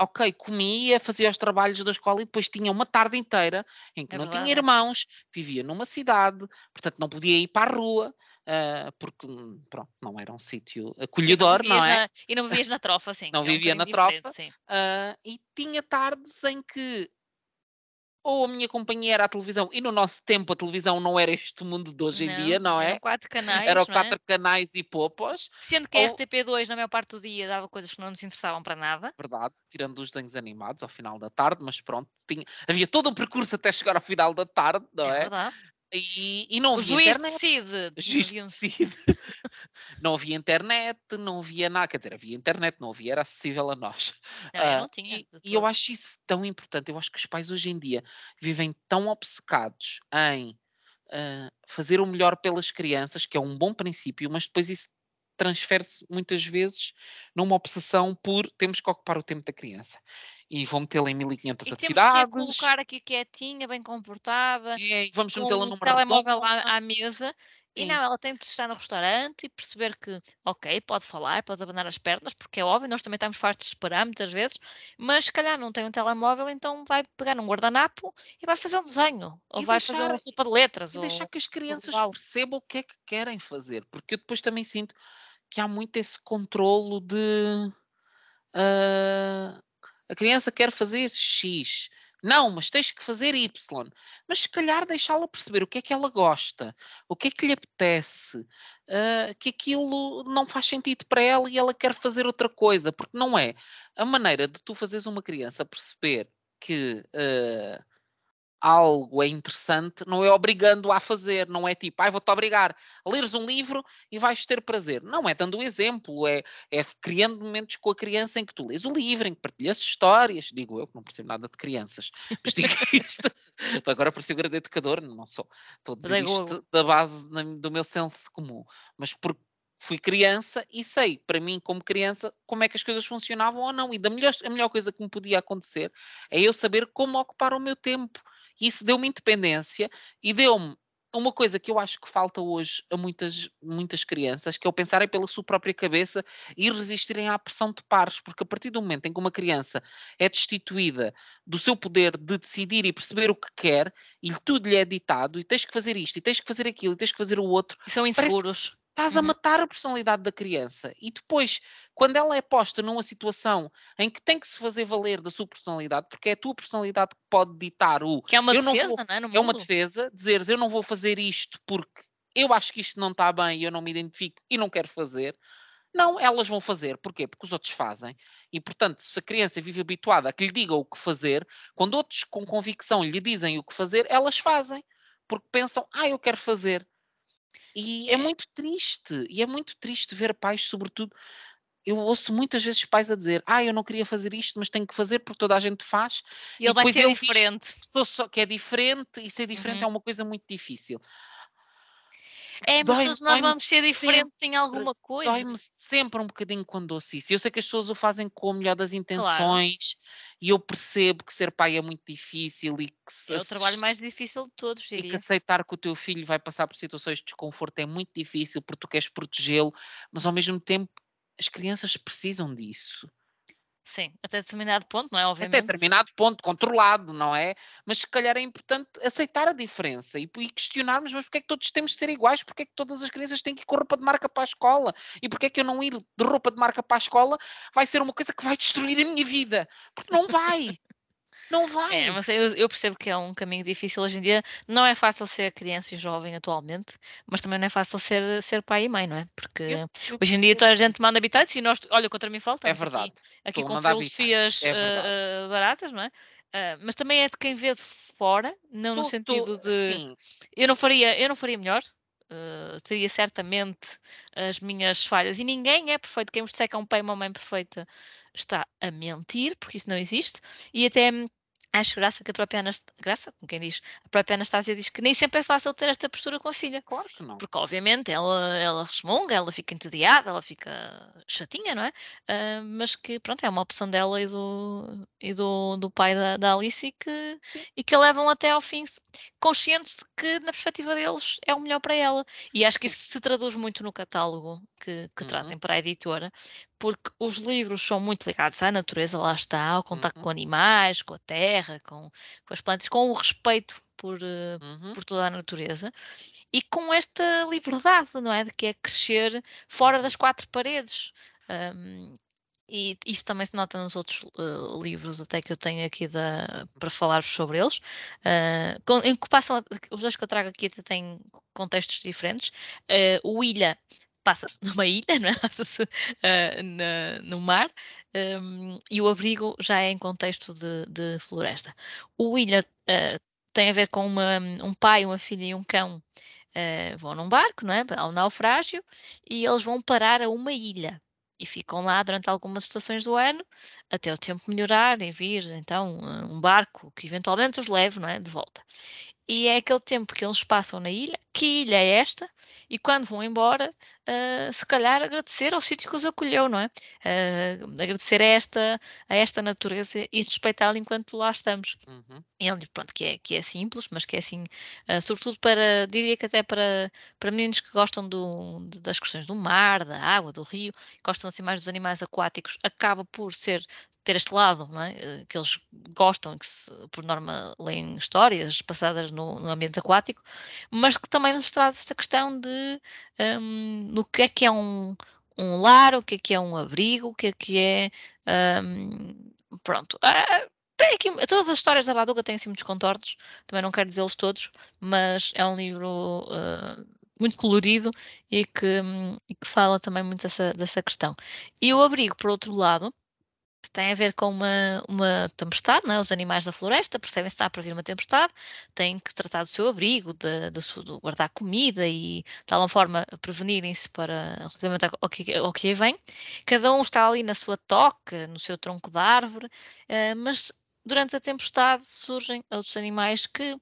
ok, comia, fazia os trabalhos da escola e depois tinha uma tarde inteira em que É não tinha verdade. irmãos, vivia numa cidade, portanto não podia ir para a rua, ah, porque hum, pronto, não era um sítio não acolhedor, não vivias é? na- e não vivias na trofa, sim. Não é um vivia na trofa. Ah, e tinha tardes em que ou a minha companhia era a televisão, e no nosso tempo a televisão não era este mundo de hoje em dia, não eram é? quatro canais, Era o não é? quatro canais e popos, Sendo que a ou- RTP2, na maior parte do dia, dava coisas que não nos interessavam para nada. verdade, tirando os desenhos animados ao final da tarde, mas pronto, tinha, havia todo um percurso até chegar ao final da tarde, não é é? verdade. E, e não O havia juiz internet. decide. O juiz decide. não havia internet, não havia nada, quer dizer, havia internet, não havia, era acessível a nós. Não, eu Ah, não tinha. e, e eu acho isso tão importante. Eu acho que os pais hoje em dia vivem tão obcecados em ah, fazer o melhor pelas crianças, que é um bom princípio, mas depois isso transfere-se muitas vezes numa obsessão por temos que ocupar o tempo da criança. E vão metê-la em 1500 E temos que a atividades, colocar aqui quietinha, bem comportada, é, e vamos com metê-la telemóvel à, à mesa. E não, ela tem de estar no restaurante e perceber que, ok, pode falar, pode abanar as pernas, porque é óbvio, nós também estamos fartos de esperar muitas vezes, mas se calhar não tem um telemóvel, então vai pegar num guardanapo e vai fazer um desenho, ou E vai fazer deixar- uma sopa de letras, E ou deixar que as crianças percebam o que é que querem fazer, porque eu depois também sinto que há muito esse controlo de ah, a criança quer fazer X. Não, mas tens que fazer Y. Mas se calhar deixá-la perceber o que é que ela gosta, o que é que lhe apetece, ah, que aquilo não faz sentido para ela e ela quer fazer outra coisa, porque não é a maneira de tu fazeres uma criança perceber que ah, algo é interessante, não é obrigando-a a fazer, não é tipo, ai, vou-te obrigar a leres um livro e vais ter prazer. Não, é dando o exemplo, é, é criando momentos com a criança em que tu lês o livro, em que partilhas histórias, digo eu, que não percebo nada de crianças, mas digo isto, agora parecia grande educador, não sou, estou a dizer é isto Google. da base do meu senso comum, mas porque fui criança e sei, para mim, como criança, como é que as coisas funcionavam ou não. E da melhor, a melhor coisa que me podia acontecer é eu saber como ocupar o meu tempo. E isso deu-me independência e deu-me uma coisa que eu acho que falta hoje a muitas, muitas crianças, que é o pensarem pela sua própria cabeça e resistirem à pressão de pares, porque a partir do momento em que uma criança é destituída do seu poder de decidir e perceber o que quer, e tudo lhe é ditado, e tens que fazer isto, e tens que fazer aquilo, e tens que fazer o outro, E são inseguros. Estás a Uhum. matar a personalidade da criança. E depois, quando ela é posta numa situação em que tem que se fazer valer da sua personalidade, porque é a tua personalidade que pode ditar o Que é uma eu não defesa, vou- não é? No é uma defesa, dizeres eu não vou fazer isto porque eu acho que isto não está bem e eu não me identifico e não quero fazer. Não, elas vão fazer. Porquê? Porque os outros fazem. E, portanto, se a criança vive habituada a que lhe digam o que fazer, quando outros com convicção lhe dizem o que fazer, elas fazem. Porque pensam, ah, eu quero fazer. E é, É. muito triste. E é muito triste ver pais, sobretudo. Eu ouço muitas vezes pais a dizer, ah, eu não queria fazer isto, mas tenho que fazer porque toda a gente faz. E ele vai depois ser diferente. Sou só que é diferente e ser diferente Uhum. é uma coisa muito difícil. É, mas todos nós vamos ser diferentes em alguma coisa. Dói-me sempre um bocadinho quando ouço isso. Eu sei que as pessoas o fazem com a melhor das intenções e eu percebo que ser pai é muito difícil e que, se- É o trabalho mais difícil de todos, e que diria. aceitar que o teu filho vai passar por situações de desconforto é muito difícil porque tu queres protegê-lo, mas ao mesmo tempo as crianças precisam disso. Sim, até determinado ponto, não é? Até Obviamente. determinado ponto, controlado, não é? Mas se calhar é importante aceitar a diferença e, e questionarmos, mas porque é que todos temos de ser iguais? Porque é que todas as crianças têm que ir com roupa de marca para a escola? E porque é que eu não ir de roupa de marca para a escola vai ser uma coisa que vai destruir a minha vida? Porque não vai! Não vai! É, mas eu, eu percebo que é um caminho difícil hoje em dia. Não é fácil ser criança e jovem atualmente, mas também não é fácil ser, ser pai e mãe, não é? Porque Eu- eu hoje em dia toda a gente manda habitantes e nós, olha, contra mim falta. É verdade. Aqui Estou a com filosofias é ah, baratas, não é? Ah, mas também é de quem vê de fora, não no Tô- sentido tô- de. sim, Eu não faria, eu não faria melhor. Uh, teria certamente as minhas falhas e ninguém é perfeito. Quem vos disser que é um pai e uma mãe perfeita está a mentir, porque isso não existe. E até Acho graça que a própria Anastasia, graça, como quem diz, a própria Anastasia diz que nem sempre é fácil ter esta postura com a filha. Claro que não. Porque, obviamente, ela, ela resmunga, ela fica entediada, ela fica chatinha, não é? Uh, mas que, pronto, é uma opção dela e do, e do, do pai da, da Alice e que, e que a levam até ao fim, conscientes de que, na perspectiva deles, é o melhor para ela. E acho que isso se traduz muito no catálogo que, que uhum. trazem para a editora, porque os livros são muito ligados à natureza, lá está, ao contacto uhum. com animais, com a terra, com, com, as plantas, com o respeito por, uh, uhum. por toda a natureza e com esta liberdade, não é? De que é crescer fora das quatro paredes. Um, e isso também se nota nos outros uh, livros, até que eu tenho aqui da, para falar sobre eles. Uh, com, em que passam, os dois que eu trago aqui até têm contextos diferentes. Uh, o Ilha passa-se numa ilha, não é? passa-se uh, no mar, um, e o abrigo já é em contexto de, de floresta. O ilha uh, tem a ver com uma, um pai, uma filha e um cão uh, vão num barco, não é? ao naufrágio, e eles vão parar a uma ilha. E ficam lá durante algumas estações do ano, até o tempo melhorar e vir, então, um barco que eventualmente os leve, não é? De volta. E é aquele tempo que eles passam na ilha. Que ilha é esta? E quando vão embora, uh, se calhar agradecer ao sítio que os acolheu, não é? Uh, agradecer a esta, a esta natureza e respeitá-la enquanto lá estamos. Uhum. Ele pronto, que é, que é simples, mas que é assim, uh, sobretudo para, diria que até para, para meninos que gostam do, das questões do mar, da água, do rio, gostam assim mais dos animais aquáticos, acaba por ser ter este lado, é? Eh, que eles gostam, que se, por norma leem histórias passadas no, no, ambiente aquático, mas que também nos traz esta questão de um, no que é que é um, um lar, o que é que é um abrigo, o que é que é. Um, pronto. Ah, tem aqui, todas as histórias da Baduga têm assim muitos contornos, também não quero dizê-los todos, mas é um livro uh, muito colorido e que, um, e que fala também muito dessa, dessa questão. E o abrigo, por outro lado, tem a ver com uma, uma tempestade, não é? os animais da floresta percebem se está para vir uma tempestade, têm que tratar do seu abrigo, de, de, de guardar comida e de tal forma prevenirem-se para relativamente ao que, ao que aí vem. Cada um está ali na sua toca, no seu tronco de árvore, uh, mas durante a tempestade surgem outros animais que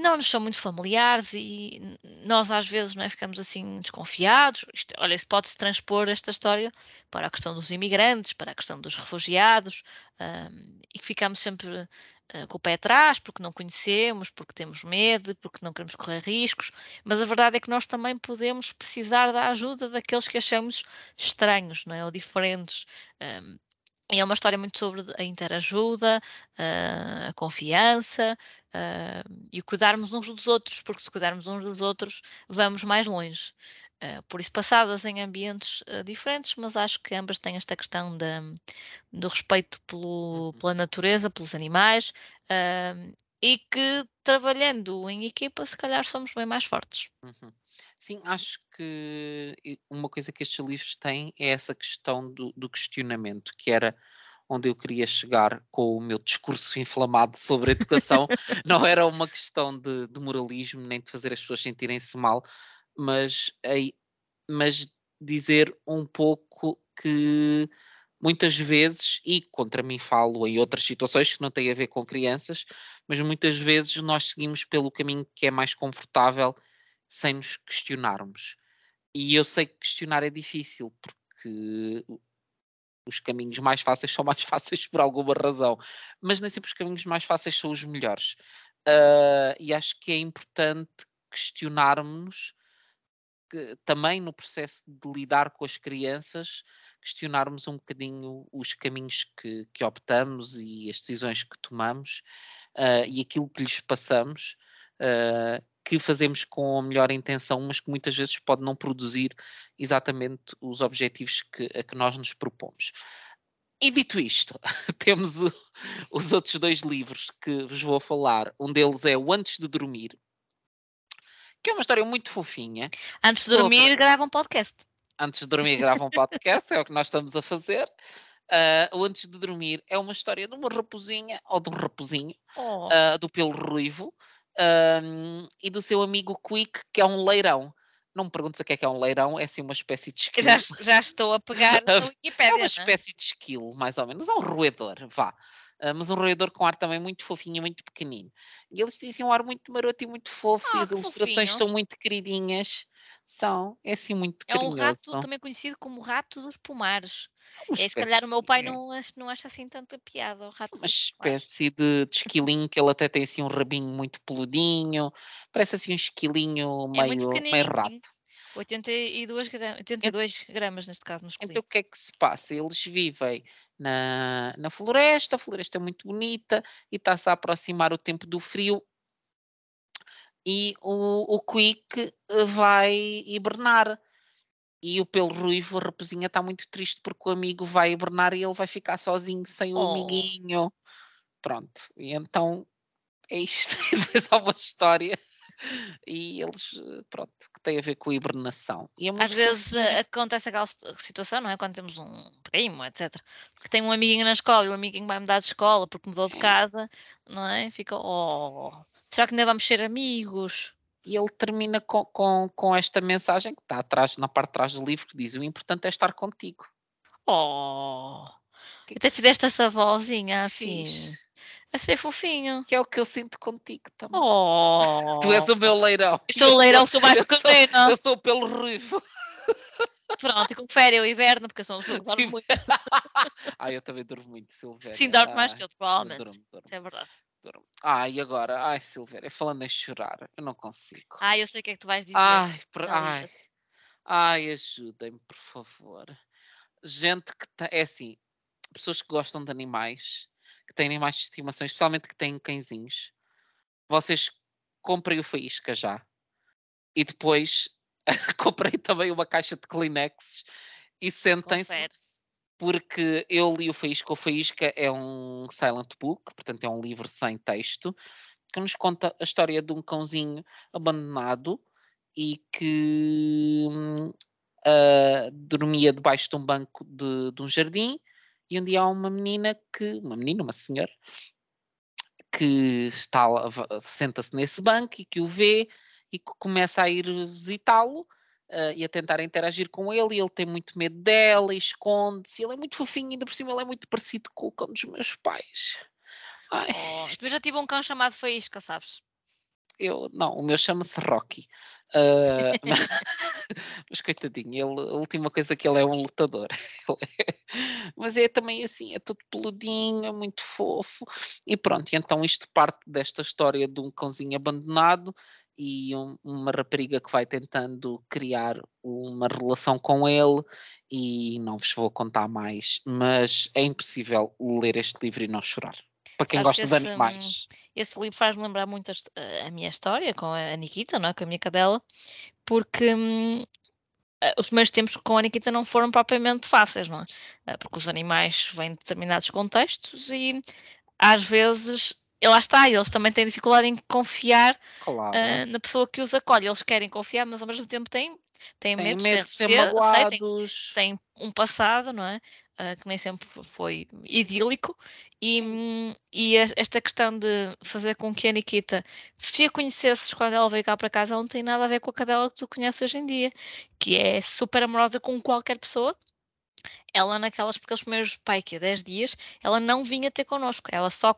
não nos são muito familiares e nós às vezes não é, ficamos assim desconfiados. Isto, olha, se pode-se transpor esta história para a questão dos imigrantes, para a questão dos refugiados, um, e que ficamos sempre uh, com o pé atrás porque não conhecemos, porque temos medo, porque não queremos correr riscos, mas a verdade é que nós também podemos precisar da ajuda daqueles que achamos estranhos, não é? Ou diferentes. Um, é uma história muito sobre a interajuda, uh, a confiança uh, e o cuidarmos uns dos outros, porque se cuidarmos uns dos outros, vamos mais longe. Uh, por isso, passadas em ambientes diferentes, mas acho que ambas têm esta questão de, do respeito pelo, uhum. pela natureza, pelos animais e que trabalhando em equipa, se calhar somos bem mais fortes. Uhum. Sim, acho que uma coisa que estes livros têm é essa questão do, do questionamento, que era onde eu queria chegar com o meu discurso inflamado sobre a educação. não era uma questão de, de, moralismo, nem de fazer as pessoas sentirem-se mal, mas, mas dizer um pouco que muitas vezes, e contra mim falo em outras situações que não têm a ver com crianças, mas muitas vezes nós seguimos pelo caminho que é mais confortável sem nos questionarmos. E eu sei que questionar é difícil, porque os caminhos mais fáceis são mais fáceis por alguma razão, mas nem sempre os caminhos mais fáceis são os melhores. Uh, e acho que é importante questionarmos também no processo de lidar com as crianças, questionarmos um bocadinho os caminhos que, que optamos e as decisões que tomamos uh, e aquilo que lhes passamos. Uh, que fazemos com a melhor intenção, mas que muitas vezes pode não produzir exatamente os objetivos que, a que nós nos propomos. E dito isto, temos o, os outros dois livros que vos vou falar. Um deles é o Antes de Dormir, que é uma história muito fofinha. Antes de dormir, sobre... grava um podcast. Antes de dormir, grava um podcast, é o que nós estamos a fazer. Uh, o Antes de Dormir é uma história de uma raposinha, ou de um raposinho, oh. uh, do pelo ruivo, um, e do seu amigo Quick, que é um leirão. Não me perguntes o que é que é um leirão, é assim uma espécie de esquilo. Já, já estou a pegar. É uma é? espécie de esquilo, mais ou menos, é um roedor, vá. uh, mas um roedor com ar também muito fofinho e muito pequenino. E eles dizem um ar muito maroto e muito fofo, Ah, e as ilustrações fofinho. são muito queridinhas. São, é assim muito É um rato também conhecido como rato dos pomares. Uma É, se calhar o meu pai espécie- não, ach- não acha assim tanta piada, o rato uma dos pomares. espécie de, de esquilinho que ele até tem assim um rabinho muito peludinho, parece assim um esquilinho É muito meio, meio rato. sim. 82, gra- 82 gramas neste caso, Então o que é que se passa? Eles vivem na, na floresta, a floresta é muito bonita e está-se a aproximar o tempo do frio e o, o Quick eh, vai hibernar. E o pelo ruivo, a raposinha está muito triste porque o amigo vai hibernar e ele vai ficar sozinho sem o Oh. amiguinho. Pronto, e então é isto. E depois há uma história e eles, eh, pronto, que tem a ver com a hibernação. É Às vezes eh, acontece aquela situ- situação, não é? Quando temos um primo, etc. Que tem um amiguinho na escola e o amiguinho vai mudar de escola porque mudou de casa, não é? Fica, oh, será que ainda vamos ser amigos? E ele termina com, com, com esta mensagem que está atrás, na parte de trás do livro, que diz: O importante é estar contigo. Oh, Que até fizeste essa vozinha assim. fiz. Achei fofinho. Que é o que eu sinto contigo também. Oh, Tu és o meu leirão. Eu sou o leirão, sou mais pequenino. Eu sou pelo ruivo. Pronto, e confere eu inverno, porque eu sou uma pessoa que dorme muito. Ah, eu também durmo muito, Silvéria. Sim, dorme mais Ai, que eu, provavelmente. durmo, durmo, Isso é verdade. durmo. Ah, e agora? Ai, Silvéria, falando em chorar, eu não consigo. Ah, eu sei o que é que tu vais dizer. Ai, por- ai, ai, ajudem-me, por favor. Gente que tá, é assim, pessoas que gostam de animais, que têm animais de estimação, especialmente que têm cãezinhos, vocês comprem o faísca já. E depois comprei também uma caixa de Kleenex e sentem-se porque eu li o Faísca. O Faísca é um silent book, portanto é um livro sem texto, que nos conta a história de um cãozinho abandonado e que ah, dormia debaixo de um banco de, de um jardim. E um dia há uma menina que, uma menina, uma senhora, que está senta-se nesse banco e que o vê e que começa a ir visitá-lo ah, e a tentar interagir com ele, e ele tem muito medo dela e esconde-se. Ele é muito fofinho, ainda por cima ele é muito parecido com o cão dos meus pais. Ai, Oh, isto- eu já tive um cão chamado Faísca, sabes? eu, não, o meu chama-se Rocky. Ah, mas, mas coitadinho, ele, a última coisa que ele é um lutador. É- mas é também assim, é todo peludinho, é muito fofo. E pronto, e então isto parte desta história de um cãozinho abandonado e um- uma rapariga que vai tentando criar uma relação com ele e não vos vou contar mais, mas é impossível ler este livro e não chorar. Para quem Sabes que gosta de esse, hum, animais. Esse livro faz-me lembrar muito a, a- a minha história com a Nikita, não é? com a minha cadela, porque hum, eh, os primeiros tempos com a Nikita não foram propriamente fáceis, não é? Eh, Porque os animais vêm de determinados contextos e às vezes, e lá está, eles também têm dificuldade em confiar Claro. ah, na pessoa que os acolhe. Eles querem confiar, mas ao mesmo tempo têm, têm Têm medo, medo têm de ser magoados. têm um passado, não é? Ah, que nem sempre foi idílico. E, e es- esta questão de fazer com que a Nikita, se a conhecesses quando ela veio cá para casa, ela não tem nada a ver com a cadela que tu conheces hoje em dia, que é super amorosa com qualquer pessoa. Ela, naquelas, porque os primeiros, pai, que 10 dias, ela não vinha ter connosco, ela só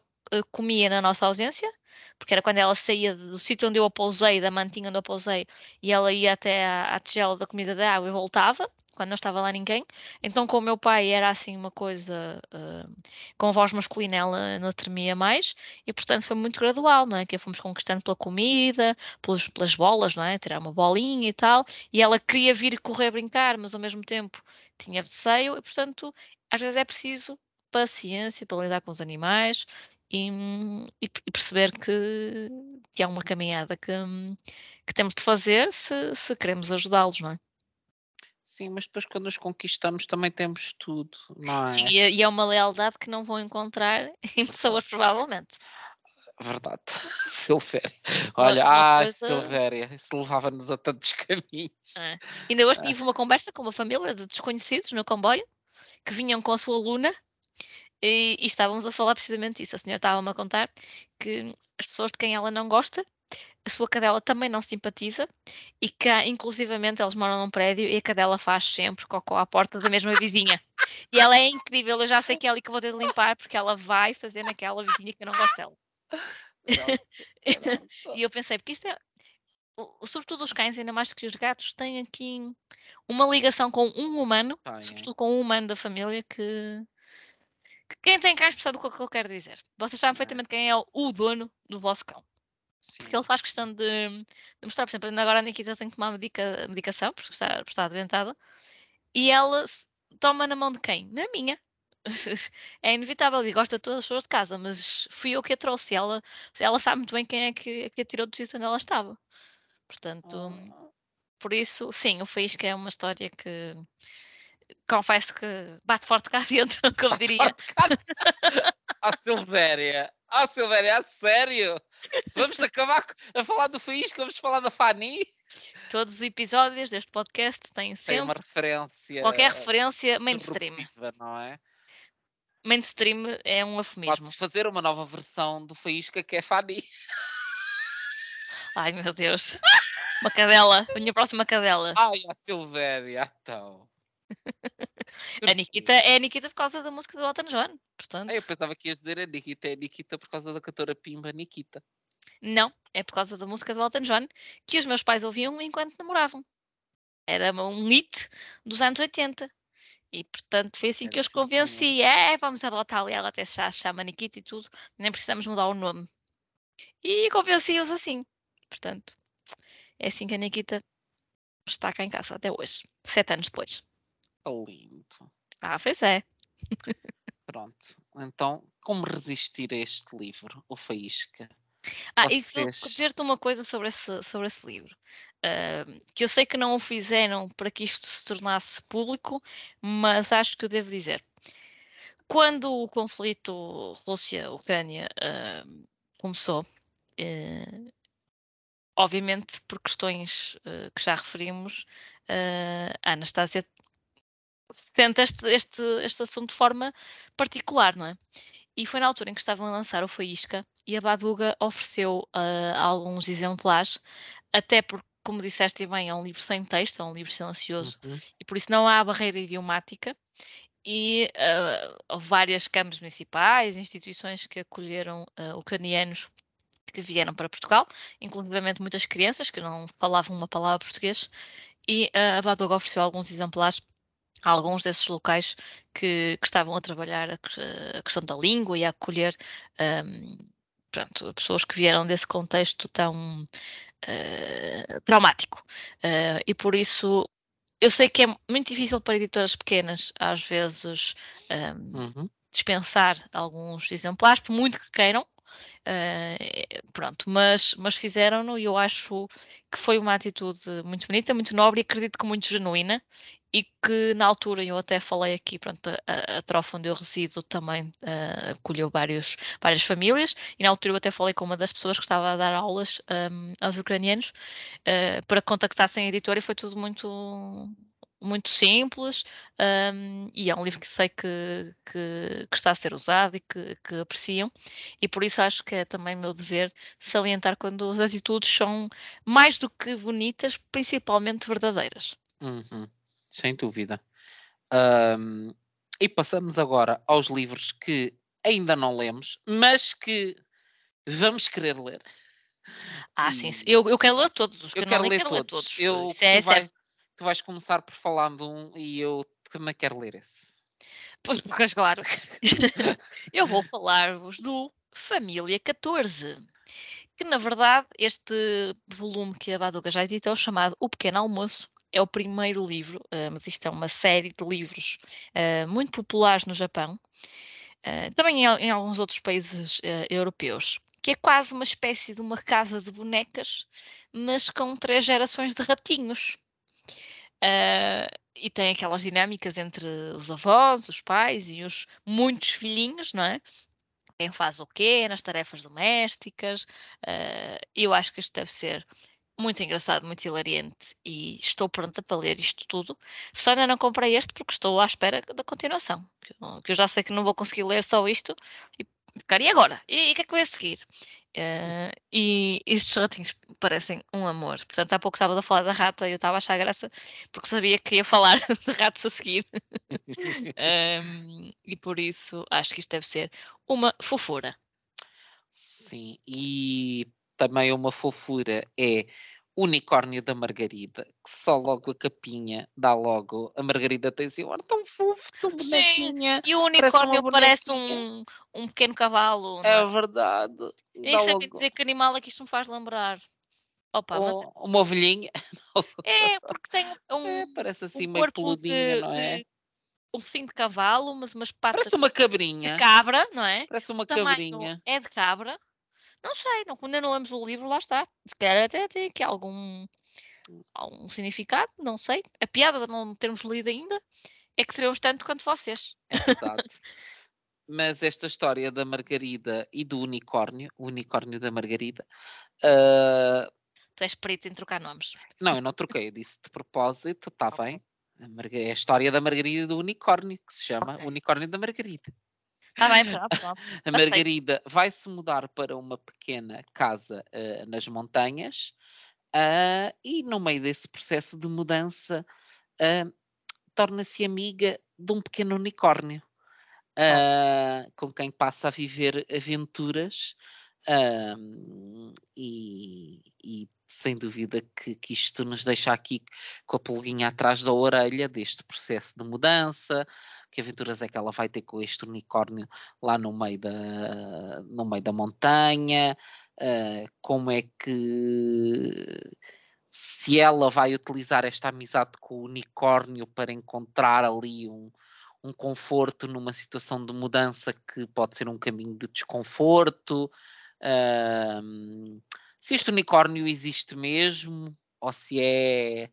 comia na nossa ausência, porque era quando ela saía do sítio onde eu a pousei, da mantinha onde eu a pousei, e ela ia até à, à tigela da comida da água e voltava, quando não estava lá ninguém. Então, com o meu pai era assim uma coisa eh, com voz masculina, ela não tremia mais, e portanto foi muito gradual, não é? Que a fomos conquistando pela comida, pelas bolas, não é? Tirar uma bolinha e tal, e ela queria vir correr brincar, mas ao mesmo tempo tinha receio, e portanto, às vezes é preciso paciência para lidar com os animais e, e perceber que, que é uma caminhada que, que temos de fazer se, se queremos ajudá-los, não é? Sim, mas depois quando os conquistamos também temos tudo, não Sim, é? e, é- e é uma lealdade que não vão encontrar em pessoas, provavelmente. Verdade. Silvéria. Olha, ai, coisa- Silvéria, isso levava-nos a tantos caminhos. Ainda hoje tive uma conversa com uma família de desconhecidos no comboio que vinham com a sua aluna e, e estávamos a falar precisamente isso. A senhora estava-me a contar que as pessoas de quem ela não gosta, a sua cadela também não simpatiza e que, inclusivamente, eles moram num prédio e a cadela faz sempre cocó à porta da mesma vizinha. E ela é incrível, eu já sei que é ali que vou ter de limpar, porque ela vai fazer naquela vizinha que eu não gosto dela. e eu pensei, porque isto é. Sobretudo os cães, ainda mais que os gatos, têm aqui uma ligação com um humano, sobretudo com um humano da família, que quem tem cães percebe o que eu quero dizer. Vocês sabem perfeitamente quem é o dono do vosso cão. Sim. Porque ele faz questão de, de, mostrar, por exemplo, agora a Nikita tem que tomar medica, medicação, porque está, está adoentada, e ela toma na mão de quem? Na minha. é inevitável e gosta de todas as pessoas de casa, mas fui eu que a trouxe. Ela, ela sabe muito bem quem é que, que a tirou do sítio onde ela estava. Portanto, oh. por isso, sim, o Faísca é uma história que confesso que bate forte cá dentro, como diria. Ah, Silvéria! Ah, Silvéria, a sério? Vamos acabar a falar do Faísca, vamos falar da Fanny? Todos os episódios deste podcast têm sempre Tem uma referência. Qualquer referência mainstream. Não é? Mainstream é um eufemismo. Pode-se fazer uma nova versão do Faísca que é Fanny. Ai meu Deus. Uma cadela, a minha próxima cadela. Ai, a Silvéria, então. A Nikita é a Nikita por causa da música do Elton John, portanto. eu pensava que ias dizer a Nikita é a Nikita por causa da cantora Pimba Nikita. Não, é por causa da música do Elton John que os meus pais ouviam enquanto namoravam. Era um hit dos anos 80. E portanto foi assim Era que eu os convenci. É, vamos adotá-la. E ela até já se chama Nikita e tudo. Nem precisamos mudar o nome. E convenci-os assim. Portanto, é assim que a Nikita está cá em casa até hoje. Sete anos depois. Lindo. Ah, pois é. Pronto. Então, como resistir a este livro, O Faísca? Ah, Vocês... e dizer-te uma coisa sobre esse, sobre esse livro. Uh, que eu sei que não o fizeram para que isto se tornasse público, mas acho que eu devo dizer. Quando o conflito Rússia-Ucrânia uh, começou, uh, obviamente por questões que já referimos, a Anastácia sente este, este, este assunto de forma particular, não é? E foi na altura em que estavam a lançar o Faísca e a Baduga ofereceu uh, alguns exemplares, até porque, como disseste bem, é um livro sem texto, é um livro silencioso, uhum. e por isso não há barreira idiomática. E uh, várias câmaras municipais, instituições que acolheram uh, ucranianos que vieram para Portugal, inclusive muitas crianças que não falavam uma palavra português, e a Baduga ofereceu alguns exemplares alguns desses locais que, que estavam a trabalhar a, a, questão da língua e a acolher um, pronto, pessoas que vieram desse contexto tão uh, traumático. Uh, e por isso eu sei que é muito difícil para editoras pequenas, às vezes, um, uhum. dispensar alguns exemplares, por muito que queiram. Uh, pronto, mas, mas fizeram-no e eu acho que foi uma atitude muito bonita, muito nobre e acredito que muito genuína e que na altura eu até falei aqui, pronto, a, a trofa onde eu resido também uh, acolheu vários, várias famílias. E na altura eu até falei com uma das pessoas que estava a dar aulas um, aos ucranianos uh, para contactassem a editora e foi tudo muito muito simples um, e é um livro que sei que, que, que, está a ser usado e que, que, apreciam e por isso acho que é também meu dever salientar quando as atitudes são mais do que bonitas, principalmente verdadeiras. Uhum sem dúvida. Um, e passamos agora aos livros que ainda não lemos, mas que vamos querer ler. Ah, e... sim, eu, eu quero ler todos os que eu quero, ler, quero todos. ler todos. Eu, é, tu, vais, tu vais começar por falar de um e eu também quero ler esse. Pois, pois claro. eu vou falar-vos do Família 14 que na verdade este volume que a Baduga já editou chamado O Pequeno Almoço é o primeiro livro, uh, mas isto é uma série de livros uh, muito populares no Japão, uh, também em, em, alguns outros países europeus, que é quase uma espécie de uma casa de bonecas, mas com três gerações de ratinhos. e tem aquelas dinâmicas entre os avós, os pais e os muitos filhinhos, não é? Quem faz o quê nas tarefas domésticas. eu acho que isto deve ser muito engraçado, muito hilariante e estou pronta para ler isto tudo. Só ainda não comprei este porque estou à espera da continuação. Que eu já sei que não vou conseguir ler só isto e ficar, e agora? E o que é que vai seguir? Uh, e estes ratinhos parecem um amor. Portanto, há pouco estava a falar da rata e eu estava a achar graça porque sabia que ia falar de ratos a seguir. um, e por isso acho que isto deve ser uma fofura. Sim, e também uma fofura é unicórnio da Margarida, que só logo a capinha dá logo. A Margarida tem assim um ar tão fofo, tão bonequinha. Sim, e o unicórnio parece, um, um pequeno cavalo. É, é, verdade. Nem sei logo... dizer que animal é que isto me faz lembrar. Opa, mas... Uma ovelhinha. É, porque tem um. É, parece assim um meio peludinha, não é? um focinho de cavalo, mas umas patas. Parece uma cabrinha. De cabra, não é? Parece uma cabrinha. É de cabra. Não sei, não, ainda não lemos o livro, lá está. Se calhar até tem aqui algum, algum significado, não sei. A piada de não termos lido ainda é que sabemos tanto quanto vocês. É verdade. Mas esta história da Margarida e do unicórnio, o unicórnio da Margarida. Uh... Tu és perito em trocar nomes. Não, eu não troquei, eu disse de propósito, está bem. É a história da Margarida e do unicórnio, que se chama okay. Unicórnio da Margarida. Está bem, pronto, pronto. A Margarida vai se mudar para uma pequena casa uh, nas montanhas uh, e, no meio desse processo de mudança, uh, torna-se amiga de um pequeno unicórnio com quem passa a viver aventuras. E, e, sem dúvida que, que, isto nos deixa aqui com a pulguinha atrás da orelha deste processo de mudança, que aventuras é que ela vai ter com este unicórnio lá no meio da, no meio da montanha, uh, como é que se ela vai utilizar esta amizade com o unicórnio para encontrar ali um, um conforto numa situação de mudança que pode ser um caminho de desconforto. Uh, se este unicórnio existe mesmo, ou se é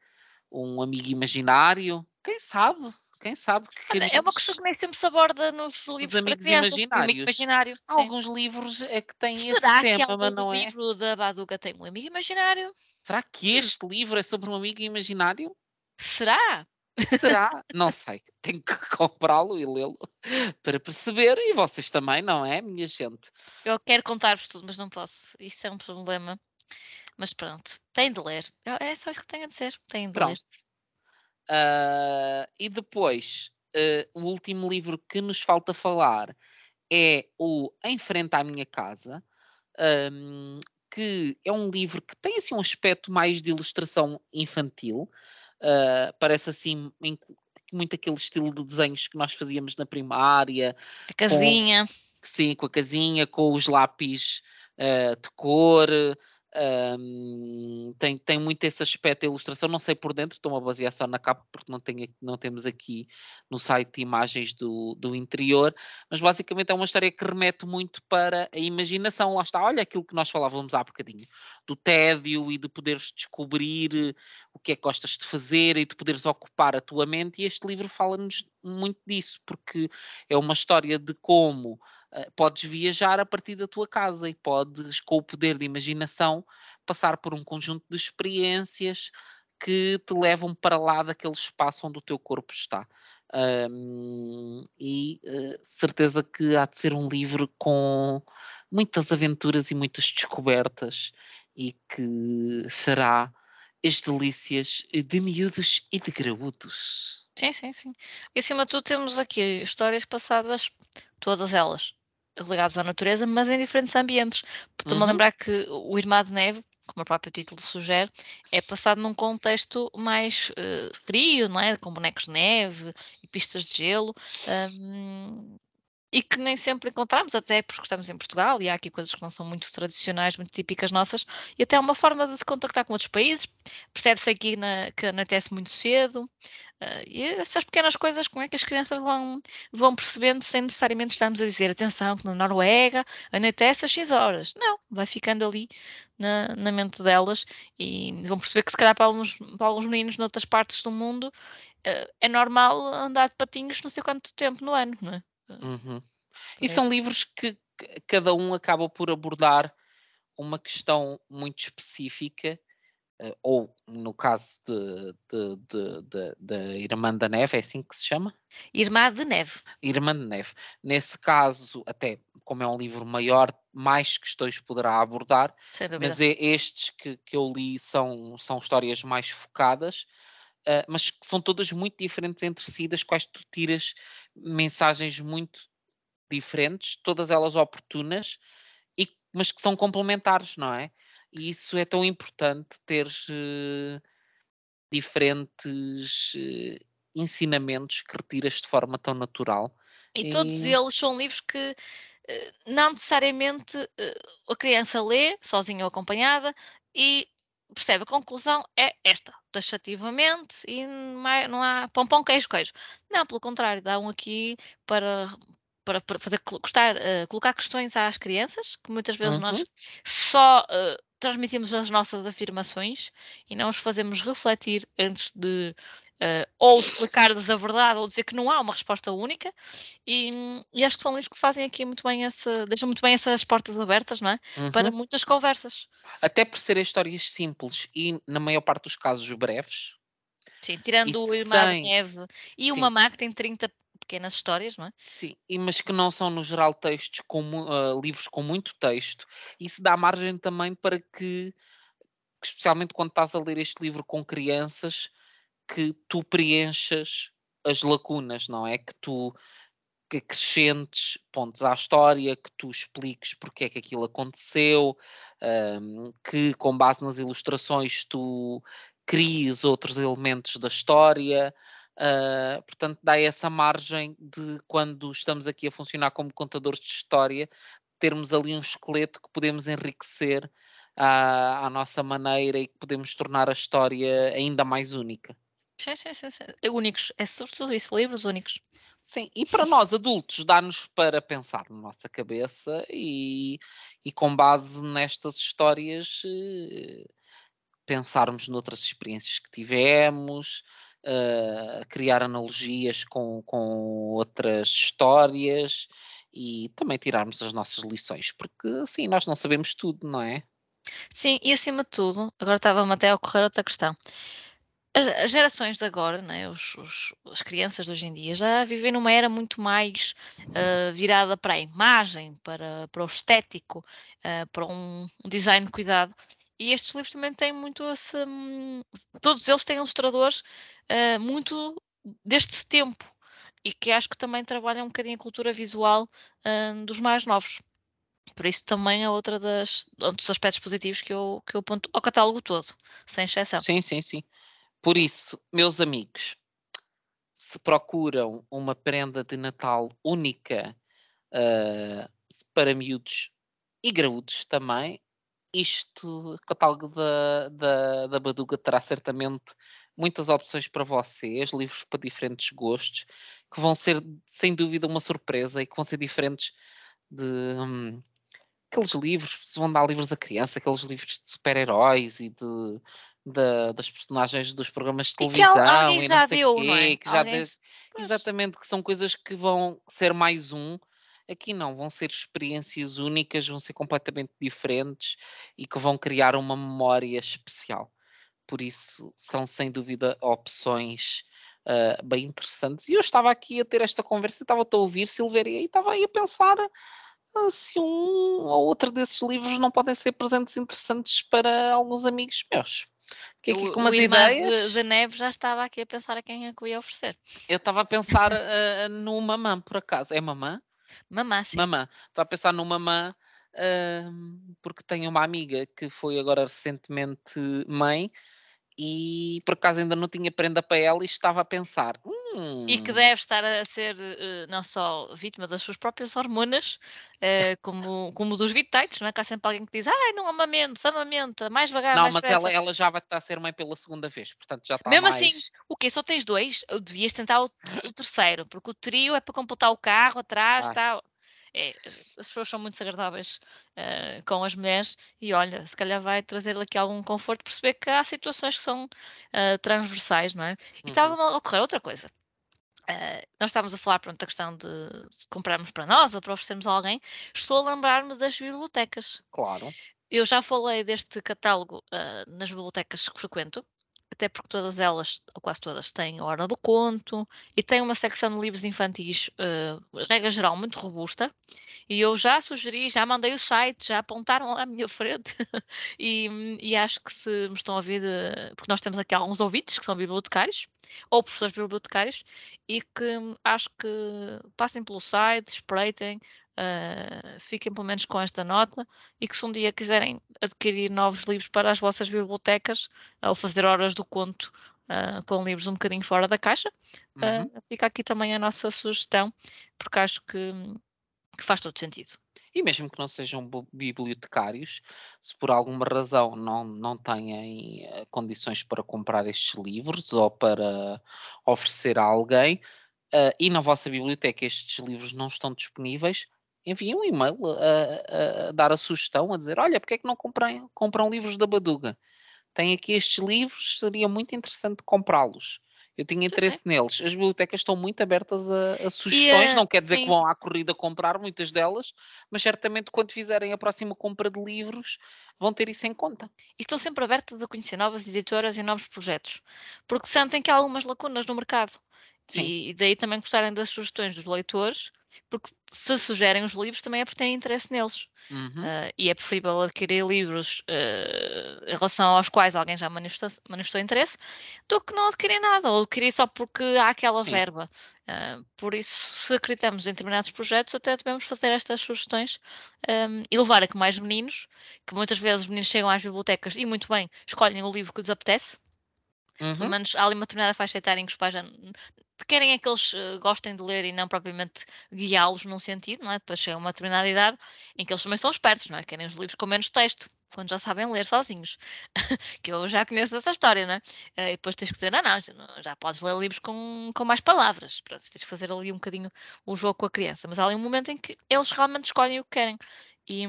um amigo imaginário, quem sabe? Quem sabe que Olha, É uma questão que nem sempre se aborda nos livros amigos crianças, imaginários. Amigo imaginário. Alguns livros é que têm Será esse tema, que mas não é? o livro da Baduga tem um amigo imaginário? Será que este livro é sobre um amigo imaginário? Será? Será? não sei. Tenho que comprá-lo e lê-lo para perceber. E vocês também, não é, minha gente? Eu quero contar-vos tudo, mas não posso. Isso é um problema. Mas pronto, tem de ler. É só isso que tenho a dizer. Tem de pronto. ler. Uh, e depois, uh, o último livro que nos falta falar é o Em Frente à Minha Casa, um, que é um livro que tem assim um aspecto mais de ilustração infantil. Uh, parece assim muito aquele estilo de desenhos que nós fazíamos na primária. A casinha. Com, sim, com a casinha, com os lápis de cor. Um, tem, tem muito esse aspecto da ilustração, não sei por dentro, estou a basear só na capa porque não, tenho, não temos aqui no site imagens do, do interior, mas basicamente é uma história que remete muito para a imaginação, lá está, olha aquilo que nós falávamos há bocadinho, do tédio e de poderes descobrir o que é que gostas de fazer e de poderes ocupar a tua mente, e este livro fala-nos muito disso, porque é uma história de como eh, podes viajar a partir da tua casa e podes, com o poder de imaginação, passar por um conjunto de experiências que te levam para lá daquele espaço onde o teu corpo está. Um, e uh, certeza que há de ser um livro com muitas aventuras e muitas descobertas e que será as delícias de miúdos e de graúdos. Sim, sim, sim. E acima de tudo temos aqui histórias passadas, todas elas, ligados à natureza, mas em diferentes ambientes. Estou-me a uhum. lembrar que o Irmã de Neve, como o próprio título sugere, é passado num contexto mais uh, frio, não é? Com bonecos de neve e pistas de gelo. Um, e que nem sempre encontramos, até porque estamos em Portugal e há aqui coisas que não são muito tradicionais, muito típicas nossas, e até é uma forma de se contactar com outros países. Percebe-se aqui na, que anoitece muito cedo, uh, e essas pequenas coisas, como é que as crianças vão, vão percebendo sem necessariamente estarmos a dizer atenção que na Noruega anoitece às 6 horas. Não, vai ficando ali na, na mente delas e vão perceber que se calhar para alguns, para alguns meninos noutras partes do mundo uh, é normal andar de patinhos não sei quanto tempo no ano, não é? Uhum. E são livros que cada um acaba por abordar uma questão muito específica uh, ou no caso de, de, de, de, de Irmã da Neve, é assim que se chama? Irmã de Neve. Irmã de Neve. Nesse caso, até como é um livro maior, mais questões poderá abordar, mas é, estes que, que eu li são, são histórias mais focadas, uh, mas que são todas muito diferentes entre si, das quais tu tiras mensagens muito diferentes, todas elas oportunas, e, mas que são complementares, não é? E isso é tão importante teres uh, diferentes uh, ensinamentos que retiras de forma tão natural. E, e, todos eles são livros que uh, não necessariamente a criança lê, sozinha ou acompanhada, e percebe a conclusão é esta, taxativamente, e não há pão, pão, queijo, queijo. Não, pelo contrário, dá um aqui para para, para fazer, custar, uh, colocar questões às crianças, que muitas vezes uhum. nós só uh, transmitimos as nossas afirmações e não os fazemos refletir antes de uh, ou explicar-lhes a verdade ou dizer que não há uma resposta única. E, e, acho que são livros que fazem aqui muito bem essa, deixam muito bem essas portas abertas, não é? Uhum. Para muitas conversas. Até por serem histórias simples e, na maior parte dos casos, breves. Sim, tirando o Irmã sem... Neve e Sim. o Mamá, que tem 30 pequenas histórias, não é? Sim, e, mas que não são no geral textos com uh, livros com muito texto. Isso dá margem também para que, especialmente quando estás a ler este livro com crianças, que tu preenchas as lacunas, não é? Que tu que acrescentes pontos à história, que tu expliques porque é que aquilo aconteceu, um, que com base nas ilustrações tu cries outros elementos da história. Uh, portanto, dá essa margem de quando estamos aqui a funcionar como contadores de história, termos ali um esqueleto que podemos enriquecer à, à nossa maneira e que podemos tornar a história ainda mais única. Sim, sim, sim. sim. Únicos. É sobretudo isso, livros únicos. Sim, e para nós adultos, dá-nos para pensar na nossa cabeça e, e com base nestas histórias eh, pensarmos noutras experiências que tivemos, uh, criar analogias com, com outras histórias e também tirarmos as nossas lições, porque assim nós não sabemos tudo, não é? Sim, e acima de tudo, agora estava-me até a ocorrer outra questão. As, gerações de agora, né, os, os, as crianças de hoje em dia, já vivem numa era muito mais uh, virada para a imagem, para, para o estético, uh, para um, um design de cuidado. E estes livros também têm muito esse. Hum, todos eles têm ilustradores uh, muito deste tempo e que acho que também trabalham um bocadinho a cultura visual uh, dos mais novos. Por isso também é outra das, um dos aspectos positivos que eu, que eu aponto ao catálogo todo, sem exceção. Sim, sim, sim. Por isso, meus amigos, se procuram uma prenda de Natal única uh, para miúdos e graúdos também, isto, o catálogo da, da, da Baduga terá certamente muitas opções para vocês, livros para diferentes gostos, que vão ser sem dúvida uma surpresa e que vão ser diferentes de hum, aqueles livros, se vão dar livros a criança, aqueles livros de super-heróis e de, das personagens dos programas de televisão e, que e não sei deu, quê, não é? que já exatamente que são coisas que vão ser mais um Aqui não, vão ser experiências únicas, vão ser completamente diferentes e que vão criar uma memória especial. Por isso, são sem dúvida opções uh, bem interessantes. E eu estava aqui a ter esta conversa, estava a ouvir Silveria e estava aí a pensar se um ou outro desses livros não podem ser presentes interessantes para alguns amigos meus. Que aqui com umas o ideias. De, de neve já estava aqui a pensar a quem é que eu ia oferecer. Eu estava a pensar uh, no mamã, por acaso. É mamã? Mamã, sim. Mamã. Estou a pensar no mamã uh, porque tenho uma amiga que foi agora recentemente mãe e por acaso ainda não tinha prenda para ela e estava a pensar. Hum. E que hum. deve estar a ser uh, não só vítima das suas próprias hormonas, uh, como, como dos vitites, não é? Que há sempre alguém que diz, ai, não amamenta, amamenta, mais devagar, Não, mais mas ela, ela, já vai estar a ser mãe pela segunda vez, portanto já está Mesmo assim, mais... assim, o quê? Só tens dois? Devias tentar o, o terceiro, porque o trio é para completar o carro atrás, ah. tal é, as pessoas são muito desagradáveis uh, com as mulheres e olha, se calhar vai trazer aqui algum conforto, perceber que há situações que são uh, transversais, não é? E uhum. estava a ocorrer outra coisa. Uh, nós estávamos a falar pronto, da questão de, comprarmos para nós ou para oferecermos a alguém. Estou a lembrar-me das bibliotecas. Claro. Eu já falei deste catálogo nas bibliotecas que frequento, até porque todas elas, ou quase todas, têm Hora do Conto e tem uma secção de livros infantis, uh, regra geral, muito robusta. E eu já sugeri, já mandei o site, já apontaram à minha frente e, e, acho que se me estão a ouvir, de, porque nós temos aqui alguns ouvintes que são bibliotecários ou professores bibliotecários e que acho que passem pelo site, espreitem, Uh, fiquem pelo menos com esta nota e que se um dia quiserem adquirir novos livros para as vossas bibliotecas ou fazer horas do conto uh, com livros um bocadinho fora da caixa, uhum. uh, fica aqui também a nossa sugestão, porque acho que, que faz todo sentido. E mesmo que não sejam bibliotecários, se por alguma razão não, não têm condições para comprar estes livros ou para oferecer a alguém, Uh, e na vossa biblioteca estes livros não estão disponíveis, enviem um e-mail a, a, a, dar a sugestão, a dizer, olha, porque é que não compram, compram livros da Baduga? Tem aqui estes livros, seria muito interessante comprá-los. Eu tinha interesse neles. As bibliotecas estão muito abertas a, a sugestões, não quer dizer sim. que vão à corrida comprar muitas delas, mas certamente quando fizerem a próxima compra de livros vão ter isso em conta. E estão sempre abertas a conhecer novas editoras e novos projetos, porque sentem que há algumas lacunas no mercado. Sim. E daí também gostarem das sugestões dos leitores porque se sugerem os livros também é porque têm interesse neles. Uhum. Uh, e é preferível adquirir livros uh, em relação aos quais alguém já manifestou, manifestou, interesse do que não adquirir nada, ou adquirir só porque há aquela Sim. verba. Uh, por isso, se acreditamos em determinados projetos, até devemos fazer estas sugestões um, e levar a que mais meninos, que muitas vezes os meninos chegam às bibliotecas e muito bem, escolhem o livro que lhes apetece. Uhum. Pelo menos há ali uma determinada faixa etária em que os pais já querem é que eles uh, gostem de ler e não propriamente guiá-los num sentido, não é? Depois chega uma determinada idade em que eles também são espertos, não é? Querem os livros com menos texto, quando já sabem ler sozinhos. que eu já conheço essa história, não é? Uh, e depois tens que dizer, ah, não, já podes ler livros com, com mais palavras. Pronto, tens que fazer ali um bocadinho o jogo com a criança. Mas há ali um momento em que eles realmente escolhem o que querem. E,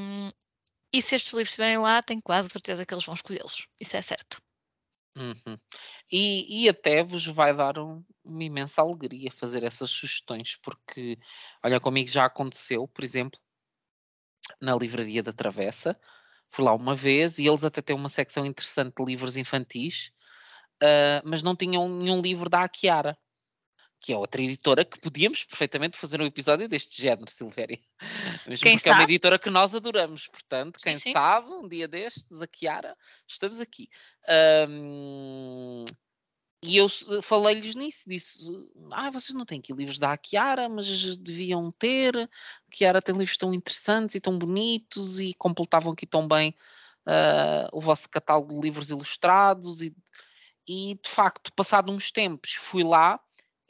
e se estes livros estiverem lá, tenho quase certeza que eles vão escolhê-los. Isso é certo. Uhum. E, e até vos vai dar um- uma imensa alegria fazer essas sugestões, porque olha, comigo já aconteceu, por exemplo, na Livraria da Travessa, fui lá uma vez e eles até têm uma secção interessante de livros infantis, ah, mas não tinham nenhum livro da Akiara que é outra editora que podíamos perfeitamente fazer um episódio deste género, Silvéria. Mesmo quem porque sabe? é uma editora que nós adoramos, portanto, quem sim, sim. sabe, um dia destes, a Kiara, estamos aqui. Um, e eu falei-lhes nisso, disse, ah, vocês não têm aqui livros da Kiara, mas deviam ter, a Kiara tem livros tão interessantes e tão bonitos e completavam aqui tão bem uh, o vosso catálogo de livros ilustrados e, e de facto, passado uns tempos, fui lá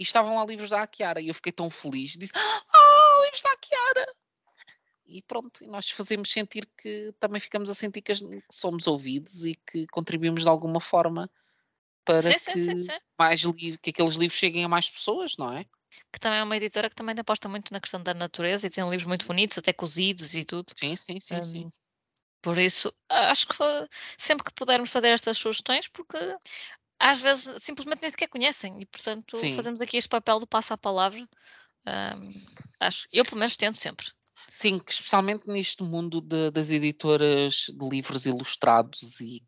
e estavam lá livros da Akiara e eu fiquei tão feliz, disse, ah, livros da Akiara! E pronto, nós fazemos sentir que também ficamos a sentir que somos ouvidos e que contribuímos de alguma forma para sim, que, sim, sim, mais que aqueles livros cheguem a mais pessoas, não é? Que também é uma editora que também aposta muito na questão da natureza e tem livros muito bonitos, até cozidos e tudo. Sim, sim, sim, um, sim. Por isso, acho que sempre que pudermos fazer estas sugestões, porque às vezes simplesmente nem sequer conhecem e, portanto, Sim. fazemos aqui este papel do passo à palavra. Um, acho, eu, pelo menos, tento sempre. Sim, especialmente neste mundo de, das editoras de livros ilustrados e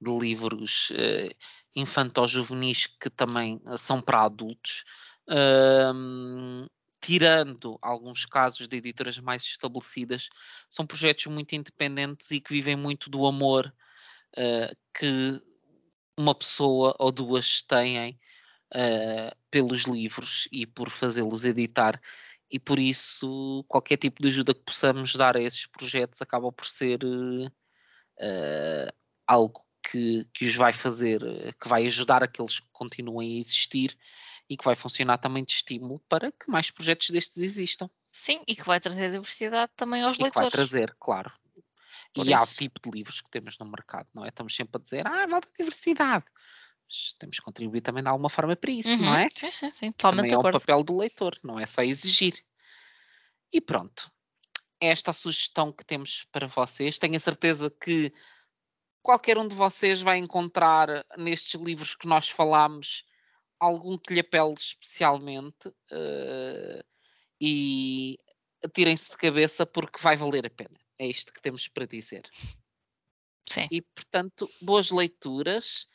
de livros uh, infanto-juvenis que também uh, são para adultos, uh, tirando alguns casos de editoras mais estabelecidas, são projetos muito independentes e que vivem muito do amor uh, que uma pessoa ou duas têm uh, pelos livros e por fazê-los editar. E por isso, qualquer tipo de ajuda que possamos dar a esses projetos acaba por ser uh, algo que, que os vai fazer, que vai ajudar a que eles continuem a existir e que vai funcionar também de estímulo para que mais projetos destes existam. Sim, e que vai trazer diversidade também aos e leitores. Que vai trazer, claro. Por e isso. há o tipo de livros que temos no mercado, não é? Estamos sempre a dizer, ah, falta diversidade. Mas temos que contribuir também de alguma forma para isso, uhum. não é? Sim, sim, sim. Totalmente também é o papel do leitor, não é só exigir. E pronto. Esta é a sugestão que temos para vocês. Tenho a certeza que qualquer um de vocês vai encontrar nestes livros que nós falamos algum que lhe apele especialmente uh, e atirem-se de cabeça porque vai valer a pena. É isto que temos para dizer. Sim. E, portanto, boas leituras,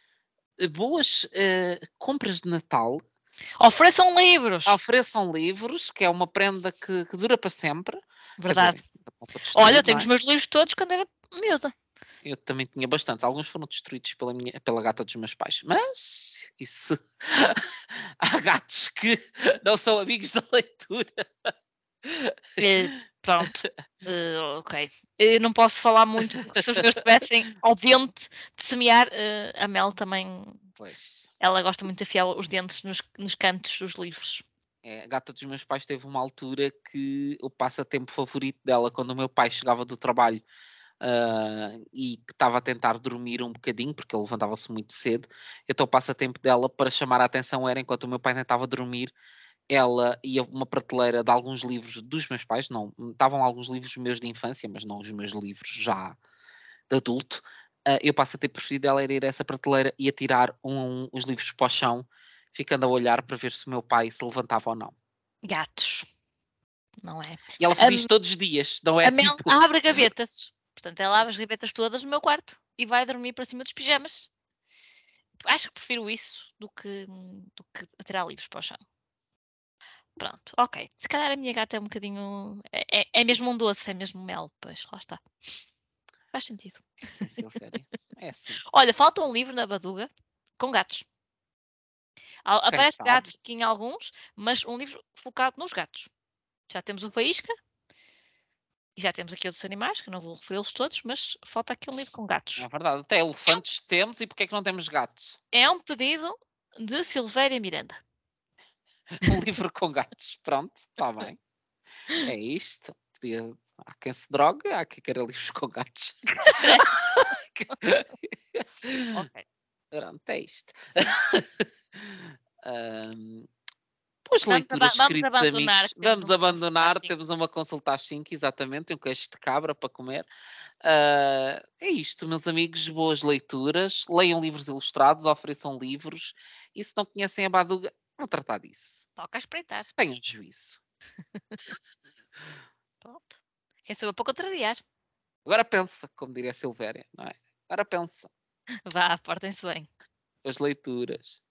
eh, boas uh, compras de Natal. Ofereçam livros. Ofereçam livros, que é uma prenda que, que dura para sempre. Verdade. Dizer, Olha, eu tenho os meus livros todos quando era miúda. Eu também tinha bastante. Alguns foram destruídos pela, minha, pela gata dos meus pais. Mas isso. Há gatos que não são amigos da leitura. Pronto. Uh, ok. Eu não posso falar muito, porque se os meus tivessem ao dente de semear, uh, a Mel também. Pois. Ela gosta muito de afiar os dentes nos, nos cantos dos livros. É, a gata dos meus pais teve uma altura que o passatempo favorito dela, quando o meu pai chegava do trabalho uh, e que estava a tentar dormir um bocadinho, porque ele levantava-se muito cedo, então o passatempo dela para chamar a atenção era enquanto o meu pai tentava dormir, ela ia uma prateleira de alguns livros dos meus pais, não, estavam alguns livros meus de infância, mas não os meus livros já de adulto. Uh, eu passo a ter preferido dela ir a essa prateleira e a tirar um, um, os livros para o chão, ficando a olhar para ver se o meu pai se levantava ou não. Gatos, não é? E ela faz isto todos os dias, não é? A Mel tipo... abre gavetas, portanto ela abre as gavetas todas no meu quarto e vai dormir para cima dos pijamas. Acho que prefiro isso do que, do que tirar livros para o chão. Pronto, ok. Se calhar a minha gata é um bocadinho. É, é, é mesmo um doce, é mesmo mel, pois, lá está. Faz sentido. É assim. Olha, falta um livro na Baduga com gatos. Aparece gatos aqui em alguns, mas um livro focado nos gatos. Já temos o Faísca e já temos aqui outros animais, que não vou referi-los todos, mas falta aqui um livro com gatos. É verdade, até elefantes é um... temos e porquê é que não temos gatos? É um pedido de Silvéria Miranda. um livro com gatos. Pronto, está bem. É isto. Podia... Há quem se droga, há quem queira livros com gatos. ok. Pronto, é isto. um, Pois leituras, vamos queridos abandonar, amigos. Vamos abandonar, temos uma consulta às 5, exatamente, um queijo de cabra para comer. Uh, é isto, meus amigos, boas leituras. Leiam livros ilustrados, ofereçam livros. E se não conhecem a Baduga, Vou tratar disso. Toca a espreitar. Tenham juízo. Pronto. Quem sou eu para contrariar? Agora pensa, como diria a Silvéria, não é? Agora pensa. Vá, portem-se bem. As leituras.